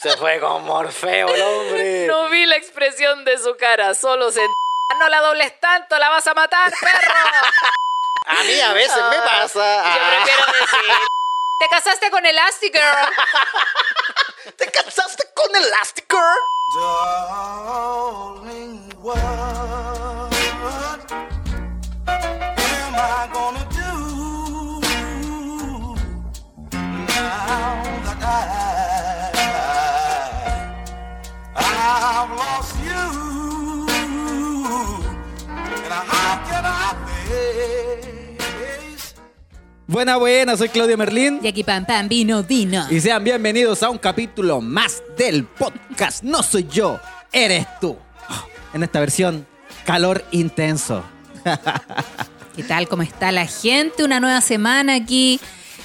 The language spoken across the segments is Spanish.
Se fue con Morfeo el hombre. No vi la expresión de su cara, solo se... No la dobles tanto, la vas a matar, perro. A mí a veces me pasa. Yo Ah, prefiero decir... Te casaste con Elastigirl. ¿Te casaste con Elastigirl? Darling, what am I gonna do now that I, I've lost you? And how can I face Buena, buena, soy Claudio Merlín. Y aquí pam pam, vino, vino. Y sean bienvenidos a un capítulo más del podcast. No soy yo, eres tú. En esta versión, calor intenso. ¿Qué tal? ¿Cómo está la gente? Una nueva semana aquí.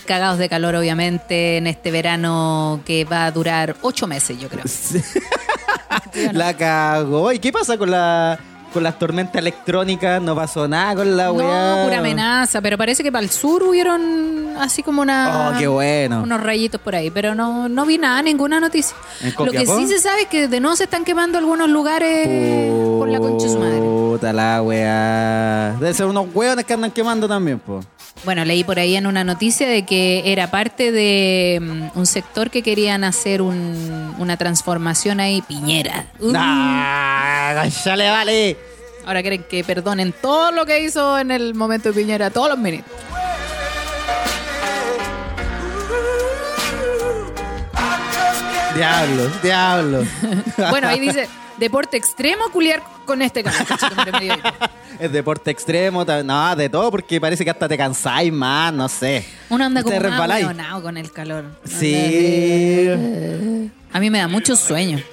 Cagados de calor, obviamente, en este verano que va a durar ocho meses, yo creo. La cagó. ¿Y qué pasa con la con las tormentas electrónicas? No pasó nada con la weá. No, pura amenaza, pero parece que para el sur hubieron así como una, Oh, qué bueno. unos rayitos por ahí, pero no, no vi nada, ninguna noticia. ¿En Lo que sí se sabe es que de nuevo se están quemando algunos lugares por la concha de su madre. Puta la weá. Debe ser unos hueones que andan quemando también, po. Bueno, leí por ahí en una noticia de que era parte de mm, un sector que querían hacer un- una transformación ahí, Piñera. Uh. ¡Ya le vale! Ahora quieren que perdonen todo lo que hizo en el momento de Piñera, todos los ministros. Diablo, diablo. Bueno, ahí dice, deporte extremo, culiar con este canal. Es deporte extremo, no, de todo, porque parece que hasta te cansáis más, no sé. Uno anda como más con el calor. Sí. A mí me da mucho sueño.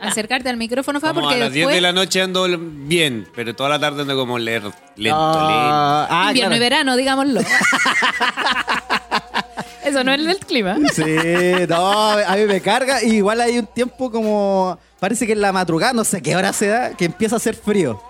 Acercarte al micrófono, Fa, Como porque a las 10 después... de la noche ando bien, pero toda la tarde ando como leer, lento, lento. Ah, ah, invierno claro. y verano, digámoslo. Eso no es el del clima. Sí, no, a mí me carga. Y igual hay un tiempo como. Parece que en la madrugada, no sé qué hora se da, que empieza a hacer frío.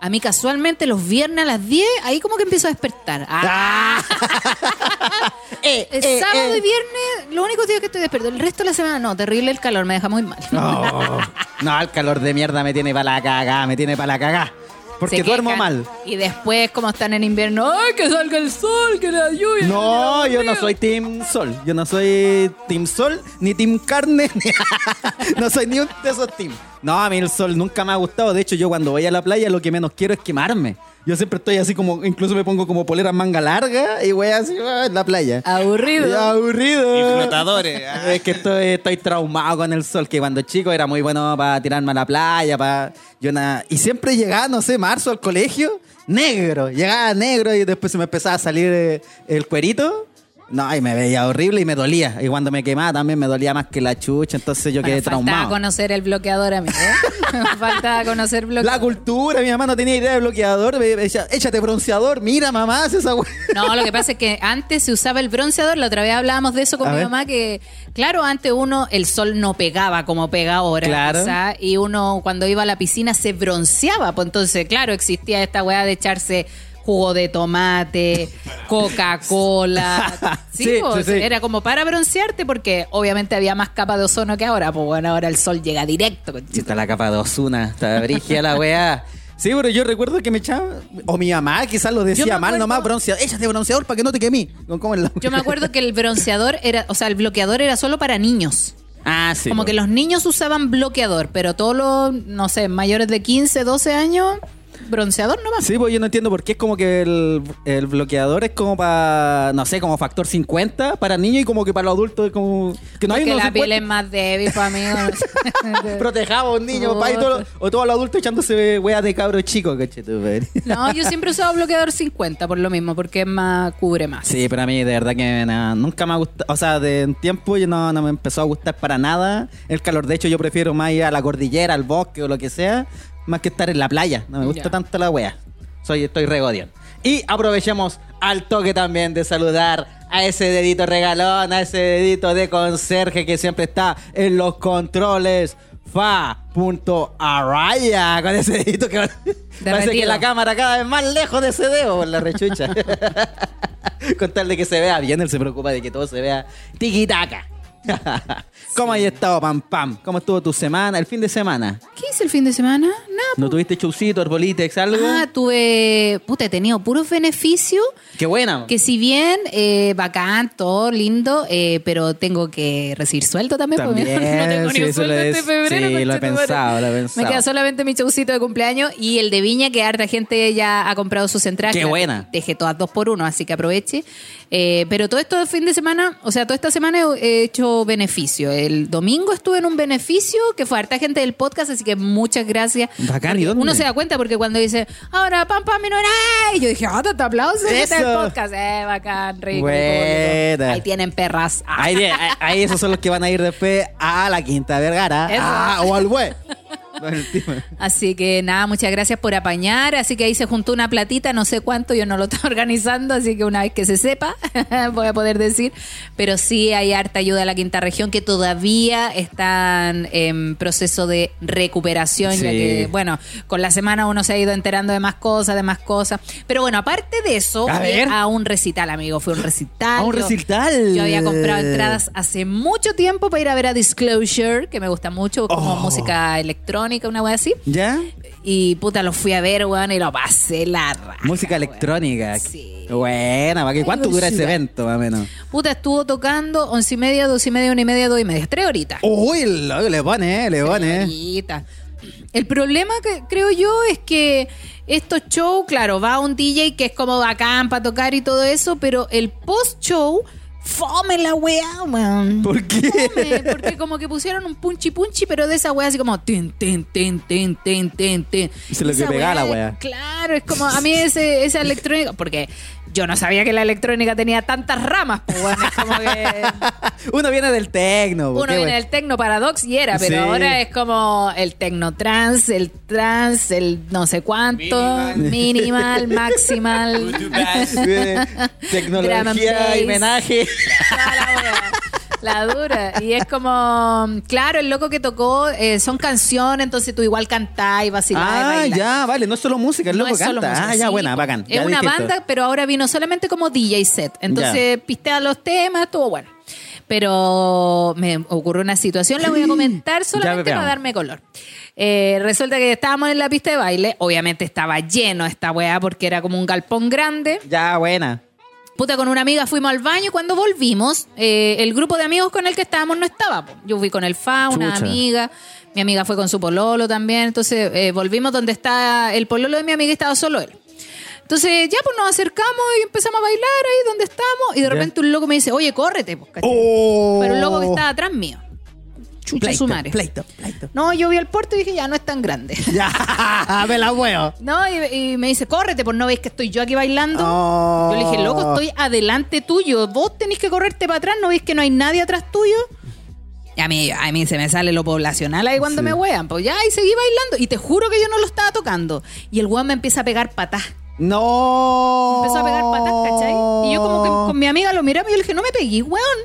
A mí casualmente los viernes a las 10, ahí como que empiezo a despertar. Ah, Eh, el eh, sábado eh. y viernes, los únicos días que estoy despierto. El resto de la semana no, terrible el calor, me deja muy mal. No, no, el calor de mierda me tiene para la cagá, me tiene para la cagá. Porque duermo mal. Y después, como están en invierno, ¡ay, que salga el sol, que la lluvia! No, yo no soy Team Sol. Yo no soy Team Sol, ni Team Carne. ni- no soy ni un de esos team. No, a mí el sol nunca me ha gustado. De hecho, yo cuando voy a la playa lo que menos quiero es quemarme. Yo siempre estoy así como, incluso me pongo como polera manga larga y voy así en la playa. Aburrido. Aburrido. Y flotadores. ah. Es que estoy, estoy traumado con el sol, que cuando chico era muy bueno para tirarme a la playa, para yo na- y siempre llegaba, no sé, marzo al colegio, negro, llegaba negro y después se me empezaba a salir eh, el cuerito. No, y me veía horrible y me dolía. Y cuando me quemaba también me dolía más que la chucha, entonces yo Bueno, quedé faltaba traumado. conocer el bloqueador, amigo. faltaba conocer La bloqueador. cultura, mi mamá no tenía idea de bloqueador, me decía, échate bronceador, mira mamá, hace esa we-". No, lo que pasa es que antes se usaba el bronceador, la otra vez hablábamos de eso con A mi ver. mamá, que claro, antes uno, el sol no pegaba como pega ahora, Claro. y uno cuando iba a la piscina se bronceaba, pues entonces, claro, existía esta weá de echarse jugo de tomate, Coca-Cola. Sí, Sí, pues, sí, sí. era como para broncearte porque obviamente había más capa de ozono que ahora, pues bueno, ahora el sol llega directo. conchito. Está la capa de Osuna, está brigia la weá. Sí, pero yo recuerdo que me echaba, o mi mamá quizás lo decía me mal acuerdo- nomás, bronceador, échate bronceador para que no te quemí. La- Yo me acuerdo que el bronceador era, o sea, el bloqueador era solo para niños. Ah, sí. Como que los niños usaban bloqueador, pero todos los, no sé, mayores de 15, 12 años, bronceador nomás. Sí, pues yo no entiendo por qué es como que el, el bloqueador es como para, no sé, como factor 50 para niños y como que para los adultos es como... Que no hay Porque unos la piel 50. es más débil, pues, amigo. Protejaba a un niño, papá, y, todo- o todos los adultos echándose weas de cabros chicos. No, yo siempre he usado bloqueador 50 por lo mismo, porque es más, cubre más. Sí, pero a mí de verdad que nada, nunca me ha gustado, o sea, de un tiempo yo no, no me empezó a gustar para nada el calor. De hecho, yo prefiero más ir a la cordillera, al bosque o lo que sea, más que estar en la playa. No me gusta tanto la wea. Soy, estoy regodión. Y aprovechemos al toque también de saludar a ese dedito regalón, a ese dedito de conserje que siempre está en los controles. Fa.araya con ese dedito que parece que la cámara cada vez más lejos de ese dedo por la rechucha. con tal de que se vea bien, él se preocupa de que todo se vea tiquitaca. ¿Cómo has estado, Pam Pam? ¿Cómo estuvo tu semana, el fin de semana? ¿Qué hice el fin de semana? Nada. ¿No tuviste chaucito, arbolitex, algo? Ah, tuve. Puta, he tenido puros beneficios. Qué buena. Que si bien eh, bacán, todo lindo, eh, pero tengo que recibir sueldo también. porque También, no tengo sí, ni sueldo lo este es- febrero. sí, lo he pensado, lo he Me queda solamente mi chaucito de cumpleaños y el de Viña, que harta gente ya ha comprado sus entradas. Qué buena. Dejé todas dos por uno, así que aproveche. Eh, pero todo esto de fin de semana, o sea, toda esta semana he he beneficio. El domingo estuve en un beneficio que fue harta gente del podcast, así que muchas gracias. Bacán, ¿y dónde? Uno se da cuenta porque cuando dice, ahora pam pam y yo dije, ah, te aplausos, este es el podcast, eh, bacán, rico. Ahí tienen perras. Ah. Ahí, esos son los que van a ir después a la Quinta Vergara. Ah, o al güey. Así que nada, muchas gracias por apañar. Así que ahí se juntó una platita, no sé cuánto, yo no lo estoy organizando, así que una vez que se sepa, voy a poder decir. Pero sí hay harta ayuda a la quinta región que todavía están en proceso de recuperación, ya Sí. que, bueno, con la semana uno se ha ido enterando de más cosas, de más cosas. Pero bueno, aparte de eso, A ver. a un recital, amigo, fue un recital. A un Yo- recital. Yo había comprado entradas hace mucho tiempo para ir a ver a Disclosure, que me gusta mucho, como Oh. música electrónica, una wea así. ¿Ya? Y puta, lo fui a ver, weón, y lo pasé la raja. Música weón. electrónica. Sí. Buena, ¿para qué? ¿cuánto dura ese evento, más o menos? Puta, estuvo tocando once y media, dos y media, una y media, dos y media. Tres horitas. Uy, lo- le pone, eh, le pone. horitas. El problema que creo yo es que estos shows, claro, va un DJ que es como bacán para tocar y todo eso, pero el post-show, fome la weá, weón. ¿Por qué? Fome, porque como que pusieron un punchi punchi, pero de esa weá así como tin, tin, tin, tin, tin, tin. Y se le Esa pegaba la weá, weá. Claro, es como a mí ese, esa electrónica, porque yo no sabía que la electrónica tenía tantas ramas, pues bueno, es como que Uno viene del tecno. uno qué viene bueno. del tecno paradox y era, pero Sí. ahora es como el tecno trans, el trans, el no sé cuánto, minimal, maximal. Drum and Tecnología, homenaje. La dura. Y es como, claro, el loco que tocó eh, son canciones, entonces tú igual cantás y vacilás Ah, ya, vale, no es solo música, el No loco es solo canta. música, ah, ya, buena, bacán. Es ya una banda, pero ahora vino solamente como DJ set. Entonces pistea los temas, estuvo bueno. Pero me ocurrió una situación, la voy a comentar solamente para darme color. Eh, resulta que estábamos en la pista de baile, obviamente estaba lleno esta weá porque era como un galpón grande. Ya, buena. Puta, con una amiga fuimos al baño y cuando volvimos, eh, el grupo de amigos con el que estábamos no estaba. po. Yo fui con el Fa, una Chucha. amiga, mi amiga fue con su pololo también, entonces eh, volvimos donde está el pololo de mi amiga y estaba solo él. Entonces ya pues nos acercamos y empezamos a bailar ahí donde estamos y de repente un loco me dice, oye, córrete, pues, ¿cachai? Oh. Pero el loco que estaba atrás mío. Chucha Pleito, su madre. pleito, pleito. No, yo vi el puerto y dije, ya no es tan grande. Ya, me la huevo. No, y, y me dice, córrete, pues no veis que estoy yo aquí bailando. Oh. Yo le dije, loco, estoy adelante tuyo. Vos tenés que correrte para atrás, ¿no veis que no hay nadie atrás tuyo? Y a mí, a mí se me sale lo poblacional ahí cuando Sí. me wean. Pues ya, y seguí bailando. Y te juro que yo no lo estaba tocando. Y el weón me empieza a pegar patás. No. Empezó a pegar patás, ¿cachai? Y yo como que con mi amiga lo miramos y yo le dije, no me pegué, weón.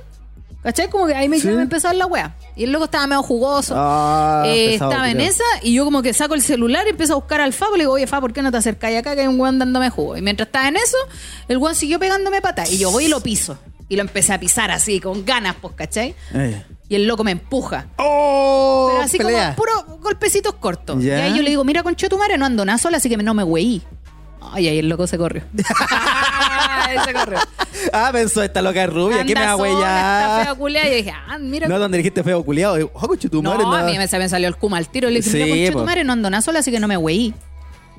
¿Cachai? Como que ahí me, Sí. a dar la wea. Y el loco estaba medio jugoso. Ah, Eh, pesado, estaba en esa y yo como que saco el celular y empiezo a buscar al Fa. Le digo, oye, Fa, ¿por qué no te acercáis acá que hay un weón dándome jugo? Y mientras estaba en eso, el weón siguió pegándome patas. Y yo voy y lo piso. Y lo empecé a pisar así, con ganas, pues, ¿cachai? Eh. Y el loco me empuja. Oh, Pero así pelea. como puro golpecitos cortos. Y ahí yo le digo, mira, concho tu madre, no ando nada sola, así que no me weí. Ay, ahí el loco se corrió. Ay, se corrió. Ah, pensó esta loca rubia, ¿qué me va a huellar? culiá. Y yo dije, ah, mira. No, donde dijiste feo culiado. Oh, coche tu No, madre. a mí me, se me salió el kuma al tiro. Le dije, Sí, concha po. tu madre, no ando nada sola, así que no me weí.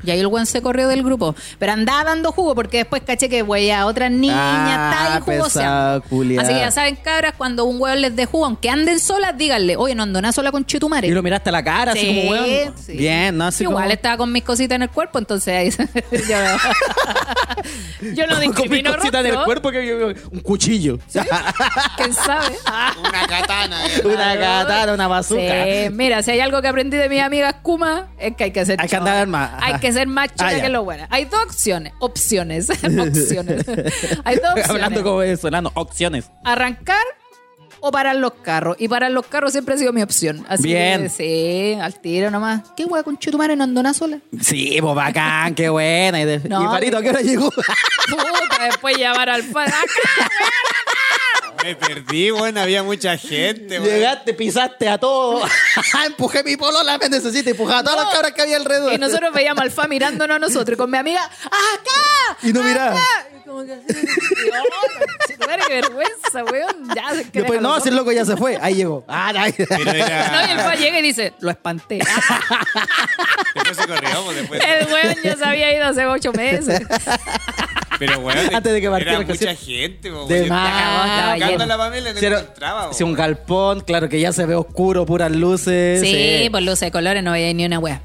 Y ahí el weón se corrió del grupo. Pero andaba dando jugo porque después caché que güey a otras niñas Ah, pesado, jugoseando. culiao. Así que ya saben, cabras, cuando un weón les dé jugo, aunque anden solas, díganle, oye, no ando nada sola con chetumare. Y lo miraste a la cara, así Sí, como weón. sí. Bien, ¿no? Así Igual como... estaba con mis cositas en el cuerpo, entonces ahí yo, yo no con discrimino cosita en el rostro. cuerpo que yo- un cuchillo. ¿Quién sabe? Una katana. eh. una katana, una bazooka. Sí, mira, si hay algo que aprendí de mis amigas Kuma, es que hay que ser Hay que andar más. Hay que ser más chora Ah, que lo bueno. Hay dos opciones. Opciones. opciones. hay dos opciones. Hablando como venezolano, opciones. Arrancar o parar los carros. Y parar los carros siempre ha sido mi opción. Así Bien. que sí, al tiro nomás. ¿Qué hueá con chutumare no ando nada sola? Sí, pues bacán, qué buena. Y, de- No, y Marito, ¿a qué hora llegó? Puta, después llamar al fan. ¡Acá, weón, acá! Me perdí, bueno, había mucha gente, weón. Llegaste, pisaste a todo. Empujé mi polola, me necesito. Empujaba a todas las cabras que había alrededor. Y nosotros veíamos al Fa mirándonos a nosotros y con mi amiga, ¡acá! Y no miraba. acá". Y como que qué vergüenza, weón. Ya, se Después, no, si el loco ya se fue. Ahí llegó. Ah, ahí. Pero era... No, y el Fa llega y dice, lo espanté. Después se corrió, pues, después... El weón ya se había ido hace ocho meses. Pero, weón, Antes de que partiera era el mucha gente, weón. De más. estaba la Pamela y no Si un galpón, claro que ya se ve oscuro, puras luces. Sí, por luces de colores no veía ni una wea.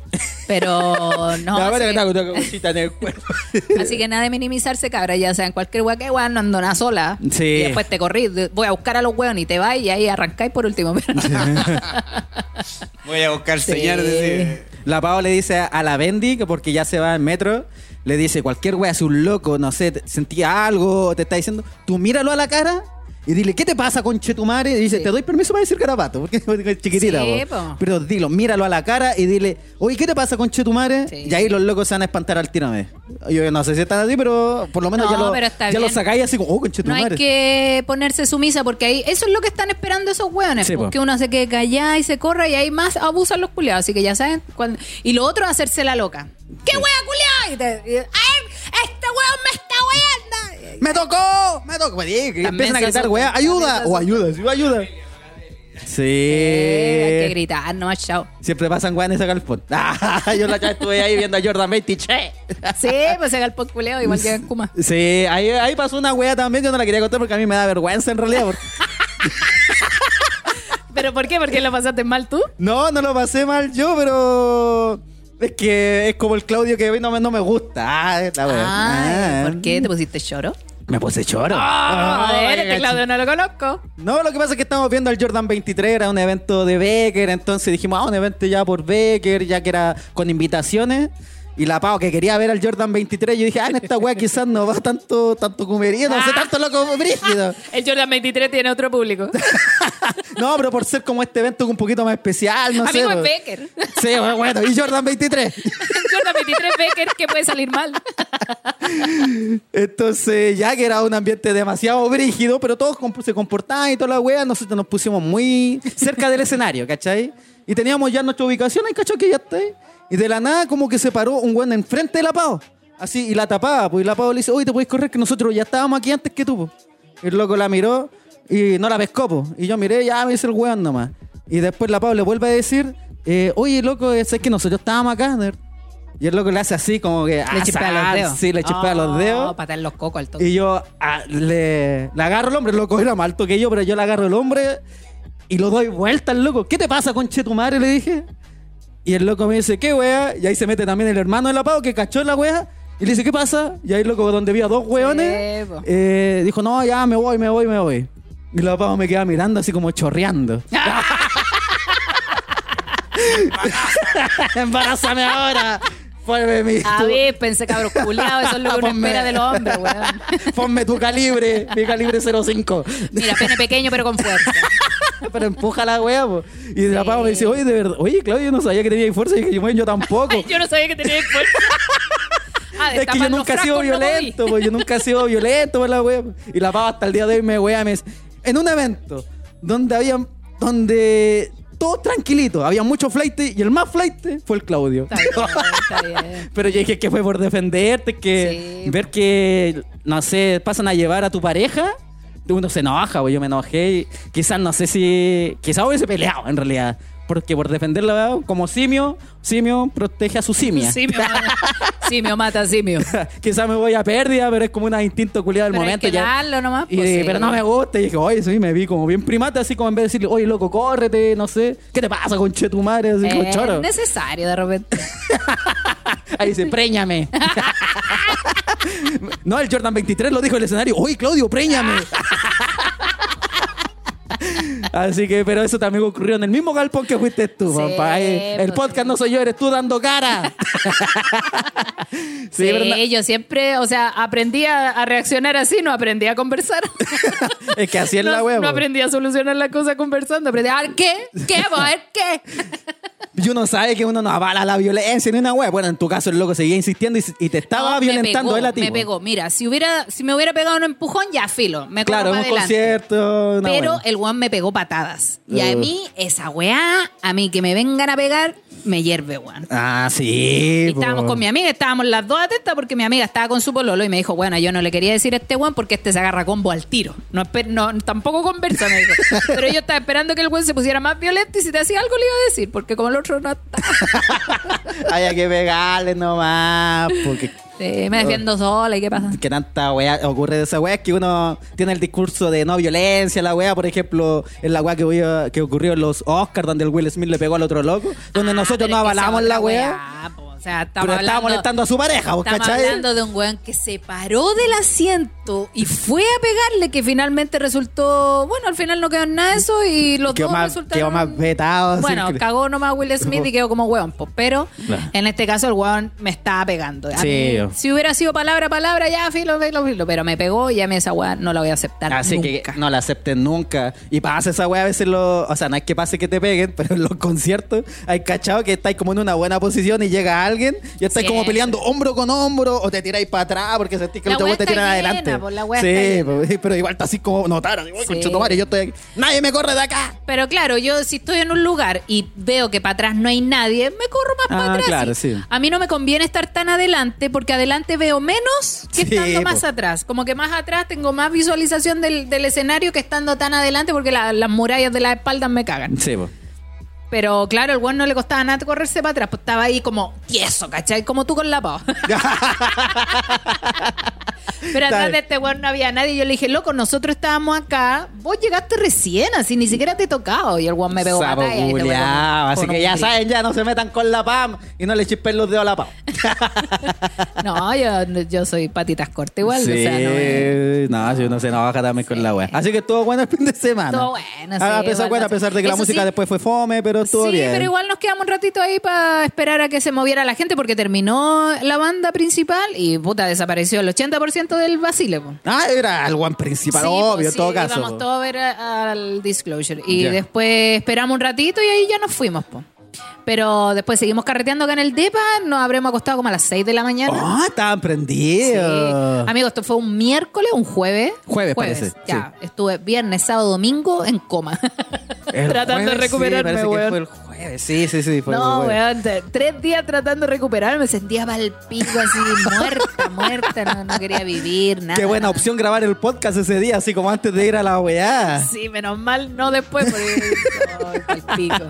Pero no. La así, verdad que una cosita en el cuerpo. así que nada de minimizarse, cabra. Ya sea en cualquier wea que weón, no ando nada sola. Sí. Y después te corrí. Voy a buscar a los weones y te vas y ahí arrancáis por último. Voy a buscar Sí. señales de... La Pau le dice a- a la Bendy que porque ya se va en metro, le dice cualquier wea, si un loco, no sé, sentía algo, te está diciendo, tú míralo a la cara y dile, ¿qué te pasa con Chetumare? Y dice, Sí. te doy permiso para decir garabato, porque es chiquitita. Sí, po. po. Pero dilo, míralo a la cara y dile, oye, ¿qué te pasa con Chetumare? Sí. Y ahí los locos se van a espantar al tiro. Yo no sé si están así, pero por lo menos No, ya, lo, ya lo sacáis así como, oh, con No hay que ponerse sumisa porque ahí eso es lo que están esperando esos hueones. Po. porque uno se quede callado y se corra y ahí más abusan los culiados. Así que ya saben. cuando- Y lo otro es hacerse la loca. ¿Qué hueá culiado? Y te, y, ¡Ay! ¡Este hueón me está hueando! ¡Me tocó! ¡Me tocó! Y También empiezan a gritar, weá, ayuda, o ayuda, sí, ayuda. Sí. Eh, hay que gritar, no, chao. Siempre pasan weá en ese galpón. Ah, yo la estuve ahí viendo a Jordan 20 che. Sí, pues se el culeado igual que en Kuma. Sí, ahí, ahí pasó una weá también, yo no la quería contar porque a mí me da vergüenza en realidad. porque- ¿Pero por qué? ¿Por qué lo pasaste mal tú? No, no lo pasé mal yo, pero... Es que es como el Claudio que hoy no me, no me gusta. Ah, es la. Ah, Ah. ¿por qué te pusiste choro? Me puse choro. Ah, a ver, Ay, este Claudio no lo conozco. No, lo que pasa es que estamos viendo el Jordan 23, era un evento de Becker, entonces dijimos, ah, un evento ya por Becker, ya que era con invitaciones. Y la Pau que quería ver al Jordan 23, yo dije, ah, en esta weá quizás no va tanto, tanto no sé, tanto loco brígido. El Jordan 23 tiene otro público. No, pero por ser como este evento un poquito más especial, no sé. Amigo es pues. Becker. Sí, bueno, y Jordan 23. Jordan 23 Becker que puede salir mal. Entonces, ya que era un ambiente demasiado brígido, pero todos se comportaban y toda la wea, nosotros nos pusimos muy cerca del escenario, ¿cachai? Y teníamos ya nuestra ubicación ahí, ¿cachai? Que ya está ahí. Y de la nada, como que se paró un weón enfrente de la Pau. Así, y la tapaba, pues, y la Pau le dice, oye, te puedes correr, que nosotros ya estábamos aquí antes que tú. Y el loco la miró y no la pescó, pues. Y yo miré, ya me dice el weón nomás. Y después la Pau le vuelve a decir, eh, oye, loco, es que nosotros estábamos acá, nerd?". Y el loco le hace así, como que. Le "Ah, chispea los sal". dedos. Sí, le chispea los dedos. patar los cocos al toque. Y yo ah, le, le agarro el hombre, el loco era más alto que yo, pero yo le agarro el hombre y lo doy vuelta al loco. ¿Qué te pasa, conche tu madre? Le dije. Y el loco me dice, ¿qué wea? Y ahí se mete también el hermano de la Pau que cachó la wea. Y le dice, ¿qué pasa? Y ahí el loco, donde vi a dos weones, Sí, po. eh, dijo, no, ya me voy, me voy, me voy. Y la Pau me queda mirando así como chorreando. Embarázame ahora. Ponme mi, A tu- ver, pensé cabrón culiado, eso es lo que uno Ponme- espera de los hombres, weón. Ponme tu calibre, mi calibre 05. Mira, pene pequeño pero con fuerza. Pero empuja la wea, po. Y la Pau me dice, oye, de verdad, oye, Claudio, yo no sabía que tenía fuerza. Y dije, bueno, yo tampoco. Yo no sabía que tenía fuerza. Ah, es que yo nunca he sido no violento, pues yo nunca he sido violento por la wea. Y la Pau hasta el día de hoy me wea, me dice, en un evento donde había, donde todo tranquilito, había mucho flight y el más flight fue el Claudio. Está bien, está bien. Pero yo dije que fue por defenderte, que Sí. ver que, no sé, pasan a llevar a tu pareja, uno se enoja, pues yo me enojé y quizás no sé si, quizás hubiese peleado en realidad, porque por defenderla como simio, simio protege a su simia. Simio, simio mata simio. quizás me voy a pérdida, pero es como un instinto culiado del Pero hay momento. que ya. darlo nomás, Y, pues, sí. Pero no me gusta. Y dije, oye, sí, me vi como bien primate, así como en vez de decirle, oye, loco, córrete, no sé. ¿Qué te pasa, con tu madre? Así como Es choro. necesario de repente. Ahí dice, préñame. no, el Jordan 23 lo dijo en el escenario. Oye, Claudio, préñame. Así que, pero eso también ocurrió en el mismo galpón que fuiste tú, Sí, papá. El pues, podcast sí. no soy yo, eres tú dando cara. Sí, yo siempre, o sea, aprendí a, a reaccionar así, no aprendí a conversar. es que así es no, la wea. no aprendí a solucionar la cosa conversando, aprendí a ver qué, qué, a ver qué. Y uno sabe que uno no avala la violencia ni una wea. Bueno, en tu caso el loco seguía insistiendo y, y te estaba No, violentando pegó, él a ti. Me pegó. Mira, si hubiera, si me hubiera pegado un empujón, ya filo. Me Claro, un adelante. concierto. Pero el weón me pegó patadas. Y a Ugh. mí, esa weá, a mí que me vengan a pegar, me hierve, weón. Ah, sí. Y estábamos po. con mi amiga, estábamos las dos atentas porque mi amiga estaba con su pololo y me dijo, bueno, yo no le quería decir a este weón porque este se agarra combo al tiro. No, no tampoco conversa, me dijo. Pero yo estaba esperando que el weón se pusiera más violento y si te hacía algo le iba a decir, porque como el otro no está. Hay que pegarle nomás. Porque Sí, me defiendo sola y qué pasa. que tanta weá ocurre de esa weá es que uno tiene el discurso de no violencia, la weá, por ejemplo, en la weá que, hubo- que ocurrió en los Oscars, donde el Will Smith le pegó al otro loco, donde Ah, nosotros no avalamos la weá, weá. O sea, estamos pero estaba hablando- molestando a su pareja, ¿vos Estamos cachai? hablando de un weón que se paró del asiento y fue a pegarle, que finalmente resultó. Bueno, al final no quedó en nada de eso y los Quedó dos más, resultaron. quedó más vetado. Bueno, que- cagó nomás Will Smith y quedó como weón, pues, pero Claro. en este caso el weón me estaba pegando. A Sí. mí, si hubiera sido palabra a palabra, ya filo, filo, filo, pero me pegó y a mí esa weón no la voy a aceptar. Así que nunca. no la acepten nunca. Y pasa esa weá a veces, lo, o sea, no es que pase que te peguen, pero en los conciertos hay cachado que estáis como en una buena posición y llega alguien y estáis como peleando hombro con hombro o te tiráis para atrás porque sentís que el otro te tira adelante. pues, la sí, pero igual está así como notaron. Sí. "Conchetumare, yo estoy aquí. Nadie me corre de acá. Pero claro, yo si estoy en un lugar y veo que para atrás no hay nadie, me corro más para Ah, atrás. claro, sí. A mí no me conviene estar tan adelante porque adelante veo menos que estando más po. atrás. Como que más atrás tengo más visualización del, del escenario que estando tan adelante porque la- las murallas de las espaldas me cagan. Sí, pues. Pero claro, el weón no le costaba nada correrse para atrás, pues estaba ahí como tieso, ¿cachai? Como tú con la pava. Pero atrás bien. de este weón no había nadie. Yo le dije, loco, nosotros estábamos acá. Vos llegaste recién, así ni siquiera te he tocado. Y el weón me pegó Sapo batalla. y culiao. Así que ya saben, ya no se metan con la PAM y no le chispen los dedos a la PAM. No, yo, yo soy patitas cortas igual. Sí, O sea, no me- no, si uno se enoja también con la wea. Así que estuvo bueno el fin de semana. Estuvo bueno, sí, a, pesar, bueno, a pesar de que la música sí. después fue fome, pero estuvo sí, bien. pero igual nos quedamos un ratito ahí para esperar a que se moviera la gente porque terminó la banda principal y puta, desapareció el 80% del Basile. po. Ah, era el one principal, Sí, obvio, pues en todo sí, caso. Íbamos todos a ver a- al Disclosure. Y Ya. después esperamos un ratito y ahí ya nos fuimos, po. Pero después seguimos carreteando acá en el DEPA, nos habremos acostado como a las 6 de la mañana. Ah, estaban Sí. prendidos. Amigo, esto fue un miércoles, un jueves. Jueves, parece, Ya, estuve viernes, sábado, domingo en coma. El tratando de jueves, sí, recuperarme, parece que weón. fue el Sí, sí, sí. Fue no, weón, tres días tratando de recuperarme, me sentía pal pico así, muerta, muerta, no, no quería vivir, nada. Qué buena opción grabar el podcast ese día, así como antes de ir a la weá. Sí, menos mal, no después, porque pico.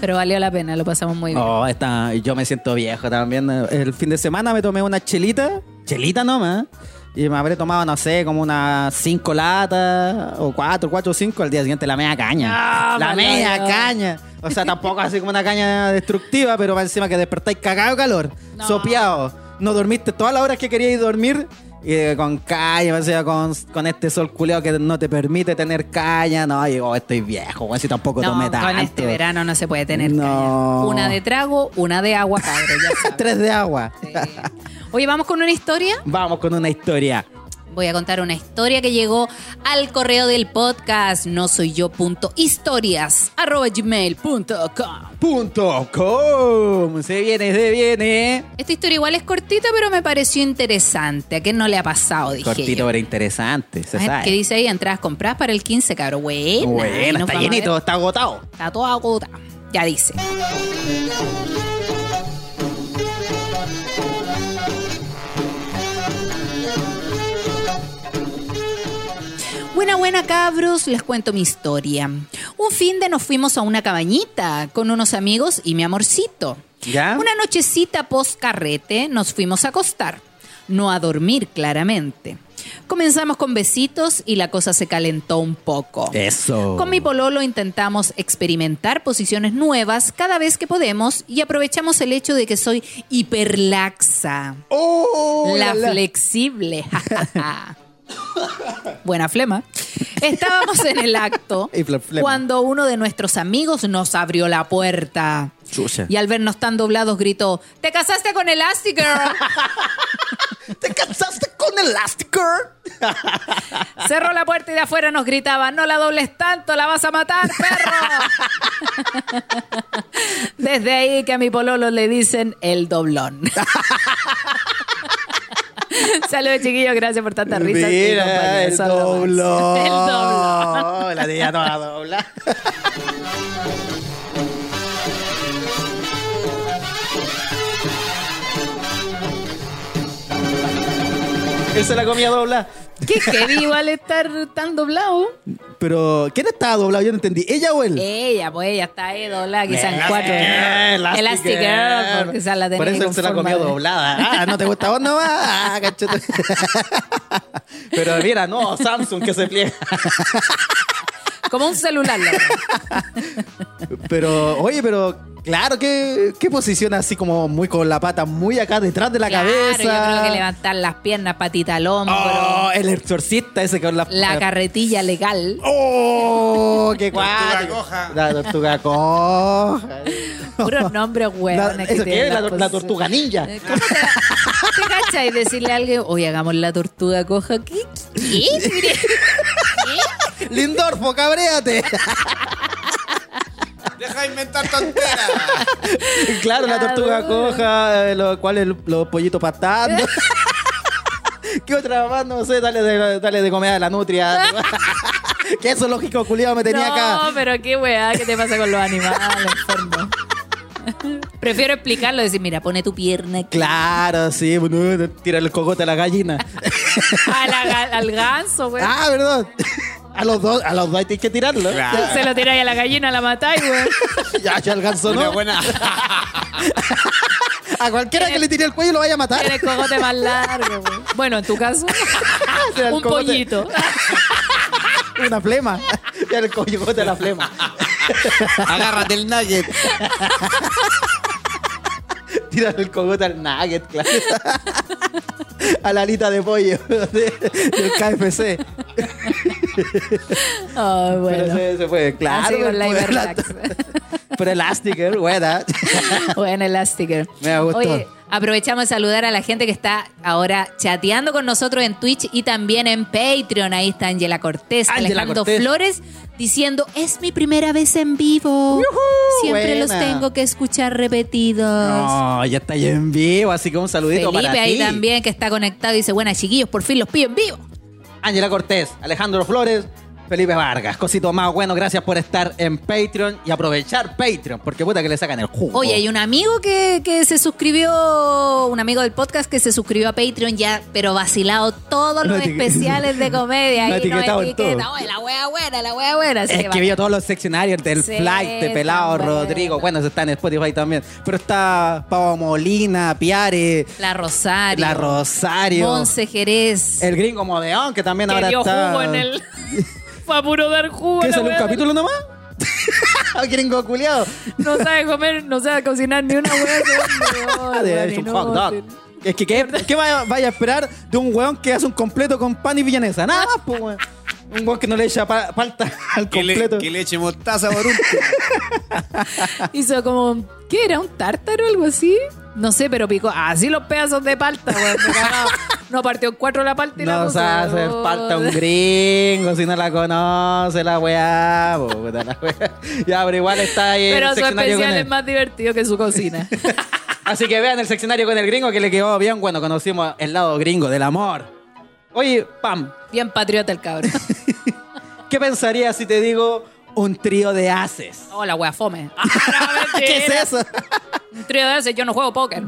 Pero valió la pena, lo pasamos muy bien. Oh, está, yo me siento viejo también. El fin de semana me tomé una chelita, chelita nomás, y me habré tomado, no sé, como unas cinco latas, o cuatro, cuatro o cinco, al día siguiente la media caña. Ah, la media caña. O sea, tampoco así como una caña destructiva, pero encima que despertáis cagado calor, No. sopeado. No dormiste todas las horas que queríais dormir. Y con caña, o sea, con, con este sol culeado que no te permite tener caña. No, y, oh, estoy viejo, weón, si tampoco No, tomé tanto. con este verano no se puede tener No. caña. Una de trago, una de agua, padre, ya sabes. Tres de agua. Sí. Oye, vamos con una historia. Vamos con una historia. Voy a contar una historia que llegó al correo del podcast no soy yo punto historias arroba gmail punto com. Punto com. Se viene, se viene. Esta historia igual es cortita, pero me pareció interesante. ¿A quién no le ha pasado? Dije Cortito, yo. pero interesante. Se sabe. ¿Qué dice ahí? Entradas compradas para el 15, cabrón. Buena. Nos está llenito, está agotado. Está todo agotado. Ya dice. Buena, buena, cabros. Les cuento mi historia. Un fin de nos fuimos a una cabañita con unos amigos y mi amorcito. ¿Ya? Una nochecita post carrete nos fuimos a acostar. No a dormir, claramente. Comenzamos con besitos y la cosa se calentó un poco. Eso. Con mi pololo intentamos experimentar posiciones nuevas cada vez que podemos y aprovechamos el hecho de que soy hiperlaxa. Oh, la, la, la. flexible. Buena flema. Estábamos en el acto cuando uno de nuestros amigos nos abrió la puerta. Chucha. Y al vernos tan doblados gritó, ¿te casaste con Elastigirl? ¿Te casaste con Elastigirl? Cerró la puerta y de afuera nos gritaba, no la dobles tanto, la vas a matar, perro. Desde ahí que a mi pololo le dicen el doblón. Saludos chiquillos, gracias por tanta risa. Mira, el doblón. El doblón. La niña toda dobla. Él se la comía dobla. Qué heavy igual estar tan doblado. Pero, ¿quién estaba doblado? Yo no entendí. ¿Ella o él? Ella, pues ella está ahí doblada, quizás en cuatro. Elastic Elastic Girl, porque esa la tenía Por eso se la comió doblada. Ah, ¿no te gusta vos nomás? Ah, cachete. Pero mira, no, Samsung que se pliega. Como un celular. la verdad. Pero, oye, pero claro, ¿qué, qué posición así como muy con la pata muy acá detrás de la Claro, cabeza? Yo creo que levantar las piernas, patita al hombro, Oh, el exorcista ese con la... la carretilla legal. ¡Oh! ¡Qué Tortuga cuático! coja. La tortuga coja. Puros nombres hueones. ¿Eso qué es? La, la tortuga ninja. Eh, ¿Cómo te, te cachas y decirle a alguien, oye, hagamos la tortuga coja? ¿Qué? ¿Qué? Lindorfo, cabréate. Deja de inventar tonteras. claro, la tortuga coja, eh, lo, cuál es el- los pollitos patando. ¿Qué otra más? No sé, dale de, dale de comer a la nutria. que eso lógico, culiado, me tenía no, acá. pero qué weá, ¿qué te pasa con los animales, enfermo? Prefiero explicarlo, decir, mira, pone tu pierna aquí. Claro, sí, tira el cocote a la gallina. A la ga- al ganso, güey. ah, perdón. A los dos, a los dos hay que tirarlo. Claro. Se lo tiráis a la gallina, la matáis, güey. Ya, ya el ganso Una no. buena. A cualquiera que le tire el cuello lo vaya a matar. Tiene el cogote más largo, güey. Bueno, en tu caso, un cogote- pollito. Una flema. Ya el cogote a la flema. Agárrate el nugget. Tira el cogote al nugget, claro. A la alita de pollo de- del KFC. Pero bueno. se, se fue, claro. Así con la Iberlax. Pero buena. Bueno, Elastiker. Me gustó. Oye, aprovechamos de saludar a la gente que está ahora chateando con nosotros en Twitch y también en Patreon. Ahí está Angela Cortés, Ángela Alejandro Cortés. Flores, diciendo, es mi primera vez en vivo. Siempre los buena. tengo que escuchar repetidos. No, ya está ya en vivo, así que un saludito Felipe para ahí ti. también que está conectado y dice, buenas chiquillos, por fin los pido en vivo. Ángela Cortés, Alejandro Flores, Felipe Vargas. Cosito más bueno, gracias por estar en Patreon y aprovechar Patreon, porque puta que le sacan el jugo. Oye, hay un amigo que, que se suscribió, un amigo del podcast que se suscribió a Patreon ya, pero vacilado todos los especiales de comedia. Lo etiquetado en etiqueta, todo. "Oye, la wea buena, la wea buena. Así Es que que vio todos los seccionarios del Sí, Flight, de Pelado. Rodrigo. Bueno, eso está en Spotify también. Pero está Pau Molina, Piare, La Rosario. La Rosario. Monse Jerez. El gringo Modeón, que también que ahora dio está. jugo en el... Fue a puro dar jugo. ¿Qué la salió un capítulo nomás? El gringo culiado. No sabe comer, no sabe cocinar ni una wea. De hecho, un hot dog. Es que, ¿qué, qué vaya, vaya a esperar de un weón que hace un completo con pan y villanesa? Nada más, pues, weón. Un weón que no le echa pa- palta al Que le, completo. que le eche mostaza por último. Hizo como, ¿qué era? ¿Un tártaro o algo así? No sé, pero picó así los pedazos de palta, weón. No partió en cuatro la palta y la No puso, se hace weón. falta un gringo si no la conoce la weá. po, puta la weá. Ya, pero igual está ahí Pero el su seccionario con especial él. es más divertido que su cocina. Así que vean el seccionario con el gringo que le quedó bien. Bueno, conocimos el lado gringo del amor. Oye, Pam, Bien patriota el cabrón. ¿qué pensarías si te digo un trío de haces? Oh, la wea fome. Ah, no, ¿Qué es mentira. eso? Un trío de haces, yo no juego póker.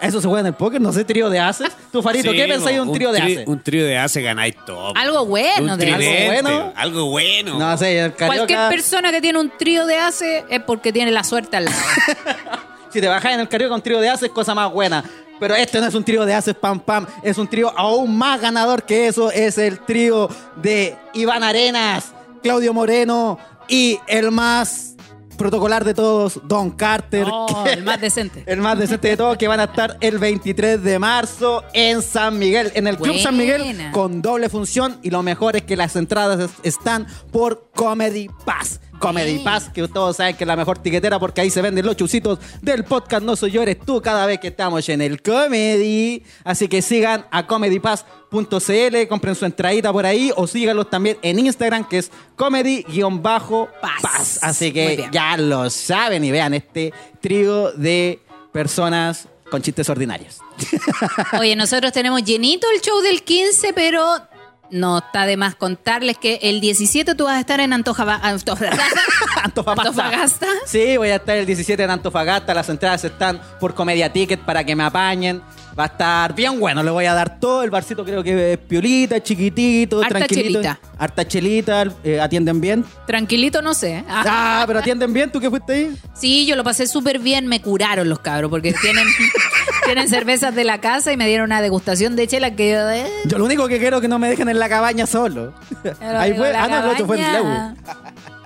¿Eso se juega en el póker? No sé, trío de haces. Tú, Farito, Sí, ¿qué pensáis de un trío de tri- haces? Un trío de hace ganáis todo. Algo bueno, un de algo tridente, bueno. Algo bueno. No sé, el Cualquier persona que tiene un trío de haces es porque tiene la suerte al lado. Si te bajas en el carioca un trío de haces, cosa más buena. Pero este no es un trío de haces, pam, pam. Es un trío aún más ganador que eso. Es el trío de Iván Arenas, Claudio Moreno y el más protocolar de todos, Don Carter. Que- el más decente. El más decente de todos, que van a estar el 23 de marzo en San Miguel, en el Club San Miguel, con doble función. Y lo mejor es que las entradas es- están por Comedy Pass. Comedy. Pass, que todos saben que es la mejor tiquetera porque ahí se venden los chusitos del podcast No Soy Yo, Eres Tú cada vez que estamos en el Comedy. Así que sigan a comedypass.cl, compren su entradita por ahí o síganlos también en Instagram que es comedy-pass. Pass. Así que ya lo saben y vean este trío de personas con chistes ordinarios. Oye, nosotros tenemos llenito el show del 15, pero no está de más contarles que el 17 tú vas a estar en Antoja- Antofagasta. Antofagasta. Antofagasta. Sí, voy a estar el 17 en Antofagasta. Las entradas están por Comedia Ticket para que me apañen. Va a estar bien bueno, le voy a dar todo. El barcito creo que es piolita, chiquitito, Harta tranquilito. chelita. Harta chelita, eh, atienden bien. Tranquilito, no sé. Ah, Ah, pero atienden bien, ¿tú que fuiste ahí? Sí, yo lo pasé súper bien. Me curaron los cabros porque tienen, tienen cervezas de la casa y me dieron una degustación de chela que yo... eh, Yo lo único que quiero es que no me dejen en la cabaña solo. pero ahí fue, la ah, no, el otro fue en cabaña. Leu.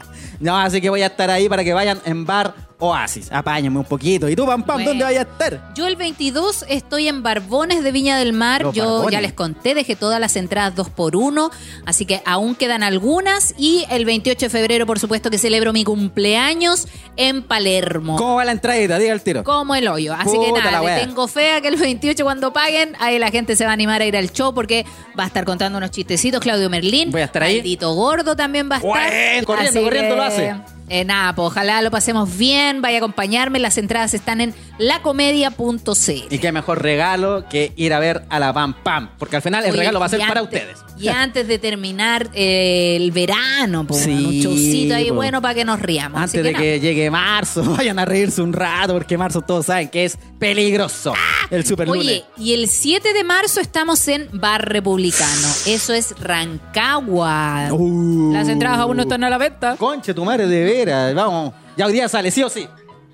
No, así que voy a estar ahí para que vayan en bar Oasis. Apáñenme un poquito. ¿Y tú, Pam Pam, Bueno. dónde vayas a estar? Yo el 22 estoy en Barbones de Viña del Mar. Los Yo Barbones. ya les conté, dejé todas las entradas dos por uno, así que aún quedan algunas. Y el 28 de febrero, por supuesto, que celebro mi cumpleaños en Palermo. ¿Cómo va la entradita? Diga el tiro. Como el hoyo. Así que Puta nada, le tengo fe a que el 28 cuando paguen, ahí la gente se va a animar a ir al show porque va a estar contando unos chistecitos Claudio Merlín. Voy a estar ahí. Maldito Gordo también va a estar. Bueno, corriendo, Así corriendo que, lo hace. Eh, nada, pues ojalá lo pasemos bien, vaya a acompañarme. Las entradas están en lacomedia.cl. Y qué mejor regalo que ir a ver a la Pam Pam. Porque al final el Oye, regalo va a ser para ustedes. Y antes de terminar eh, el verano, pues, Sí, un showcito ahí po. bueno para que nos riamos. Antes de que llegue marzo, vayan a reírse un rato, porque marzo todos saben que es peligroso. El super. Oye, y el 7 de marzo estamos en Bar Republicano. Eso es Rancagua. Uh. Las entradas aún no están a la venta. Conche tu madre, de veras. Vamos. Ya hoy día sale, sí o sí.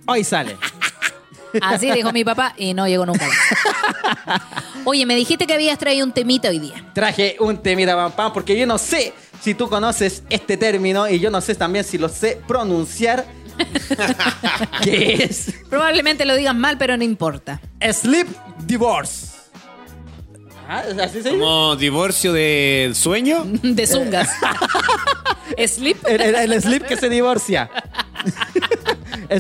Hoy sale. Así dijo mi papá y no llegó nunca. Oye, me dijiste que habías traído un temita hoy día. Traje un temita pam pam porque yo no sé si tú conoces este término y yo no sé también si lo sé pronunciar. ¿Qué es? Probablemente lo digas mal, pero no importa. Sleep divorce. Ah, ¿Así se? Como divorcio del sueño. De zungas. Sleep. El, el- el sleep que se divorcia.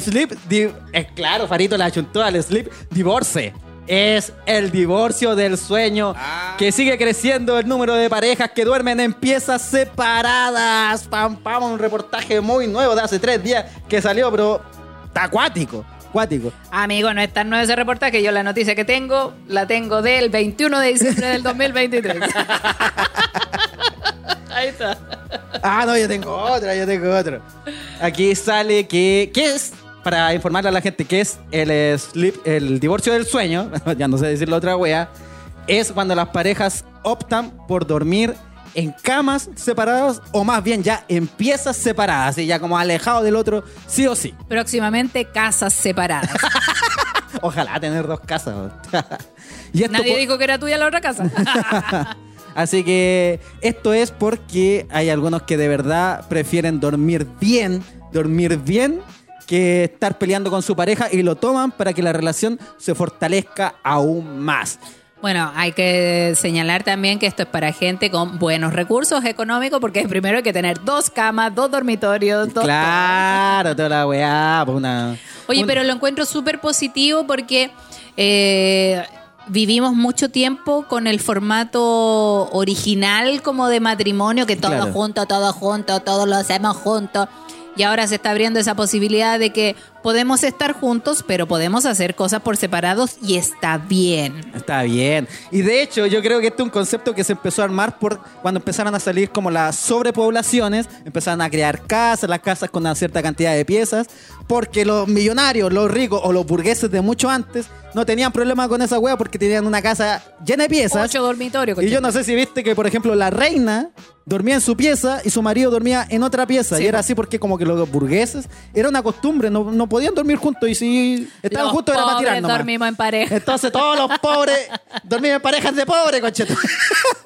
sleep, di- es claro, Farito la achuntó al sleep divorce. Es el divorcio del sueño que sigue creciendo el número de parejas que duermen en piezas separadas. Pam, pam, un reportaje muy nuevo de hace tres días que salió, pero está acuático. Acuático. Amigo, no es tan nuevo ese reportaje. Yo la noticia que tengo, la tengo del 21 de diciembre del 2023. Ahí está. Ah, no, yo tengo otra, yo tengo otro. Aquí sale que. ¿Qué es? Para informarle a la gente, ¿qué es el sleep, el divorcio del sueño? ya no sé decirlo otra wea. Es cuando las parejas optan por dormir en camas separadas o más bien ya en piezas separadas, y ya como alejado del otro, sí o sí. Próximamente casas separadas. Ojalá tener dos casas. y esto Nadie dijo que era tuya la otra casa. Así que esto es porque hay algunos que de verdad prefieren dormir bien, dormir bien, que estar peleando con su pareja y lo toman para que la relación se fortalezca aún más. Bueno, hay que señalar también que esto es para gente con buenos recursos económicos, porque primero hay que tener dos camas, dos dormitorios, dos... Claro, toda la weá. pues una, Oye, pero lo encuentro súper positivo porque eh, vivimos mucho tiempo con el formato original como de matrimonio, que todo Claro. junto, todo junto, todo lo hacemos juntos. Y ahora se está abriendo esa posibilidad de que podemos estar juntos, pero podemos hacer cosas por separados y está bien. Está bien. Y de hecho, yo creo que este es un concepto que se empezó a armar por cuando empezaron a salir como las sobrepoblaciones, empezaron a crear casas, las casas con una cierta cantidad de piezas, porque los millonarios, los ricos o los burgueses de mucho antes no tenían problema con esa hueá porque tenían una casa llena de piezas. Ocho dormitorios. Y yo no sé si viste que, por ejemplo, la reina dormía en su pieza y su marido dormía en otra pieza. Sí, y era así porque como que los burgueses era una costumbre, no, no podían dormir juntos y si estaban Los juntos era para tirar nomás. dormimos en pareja. Entonces todos los pobres dormían en parejas de pobres, concheto.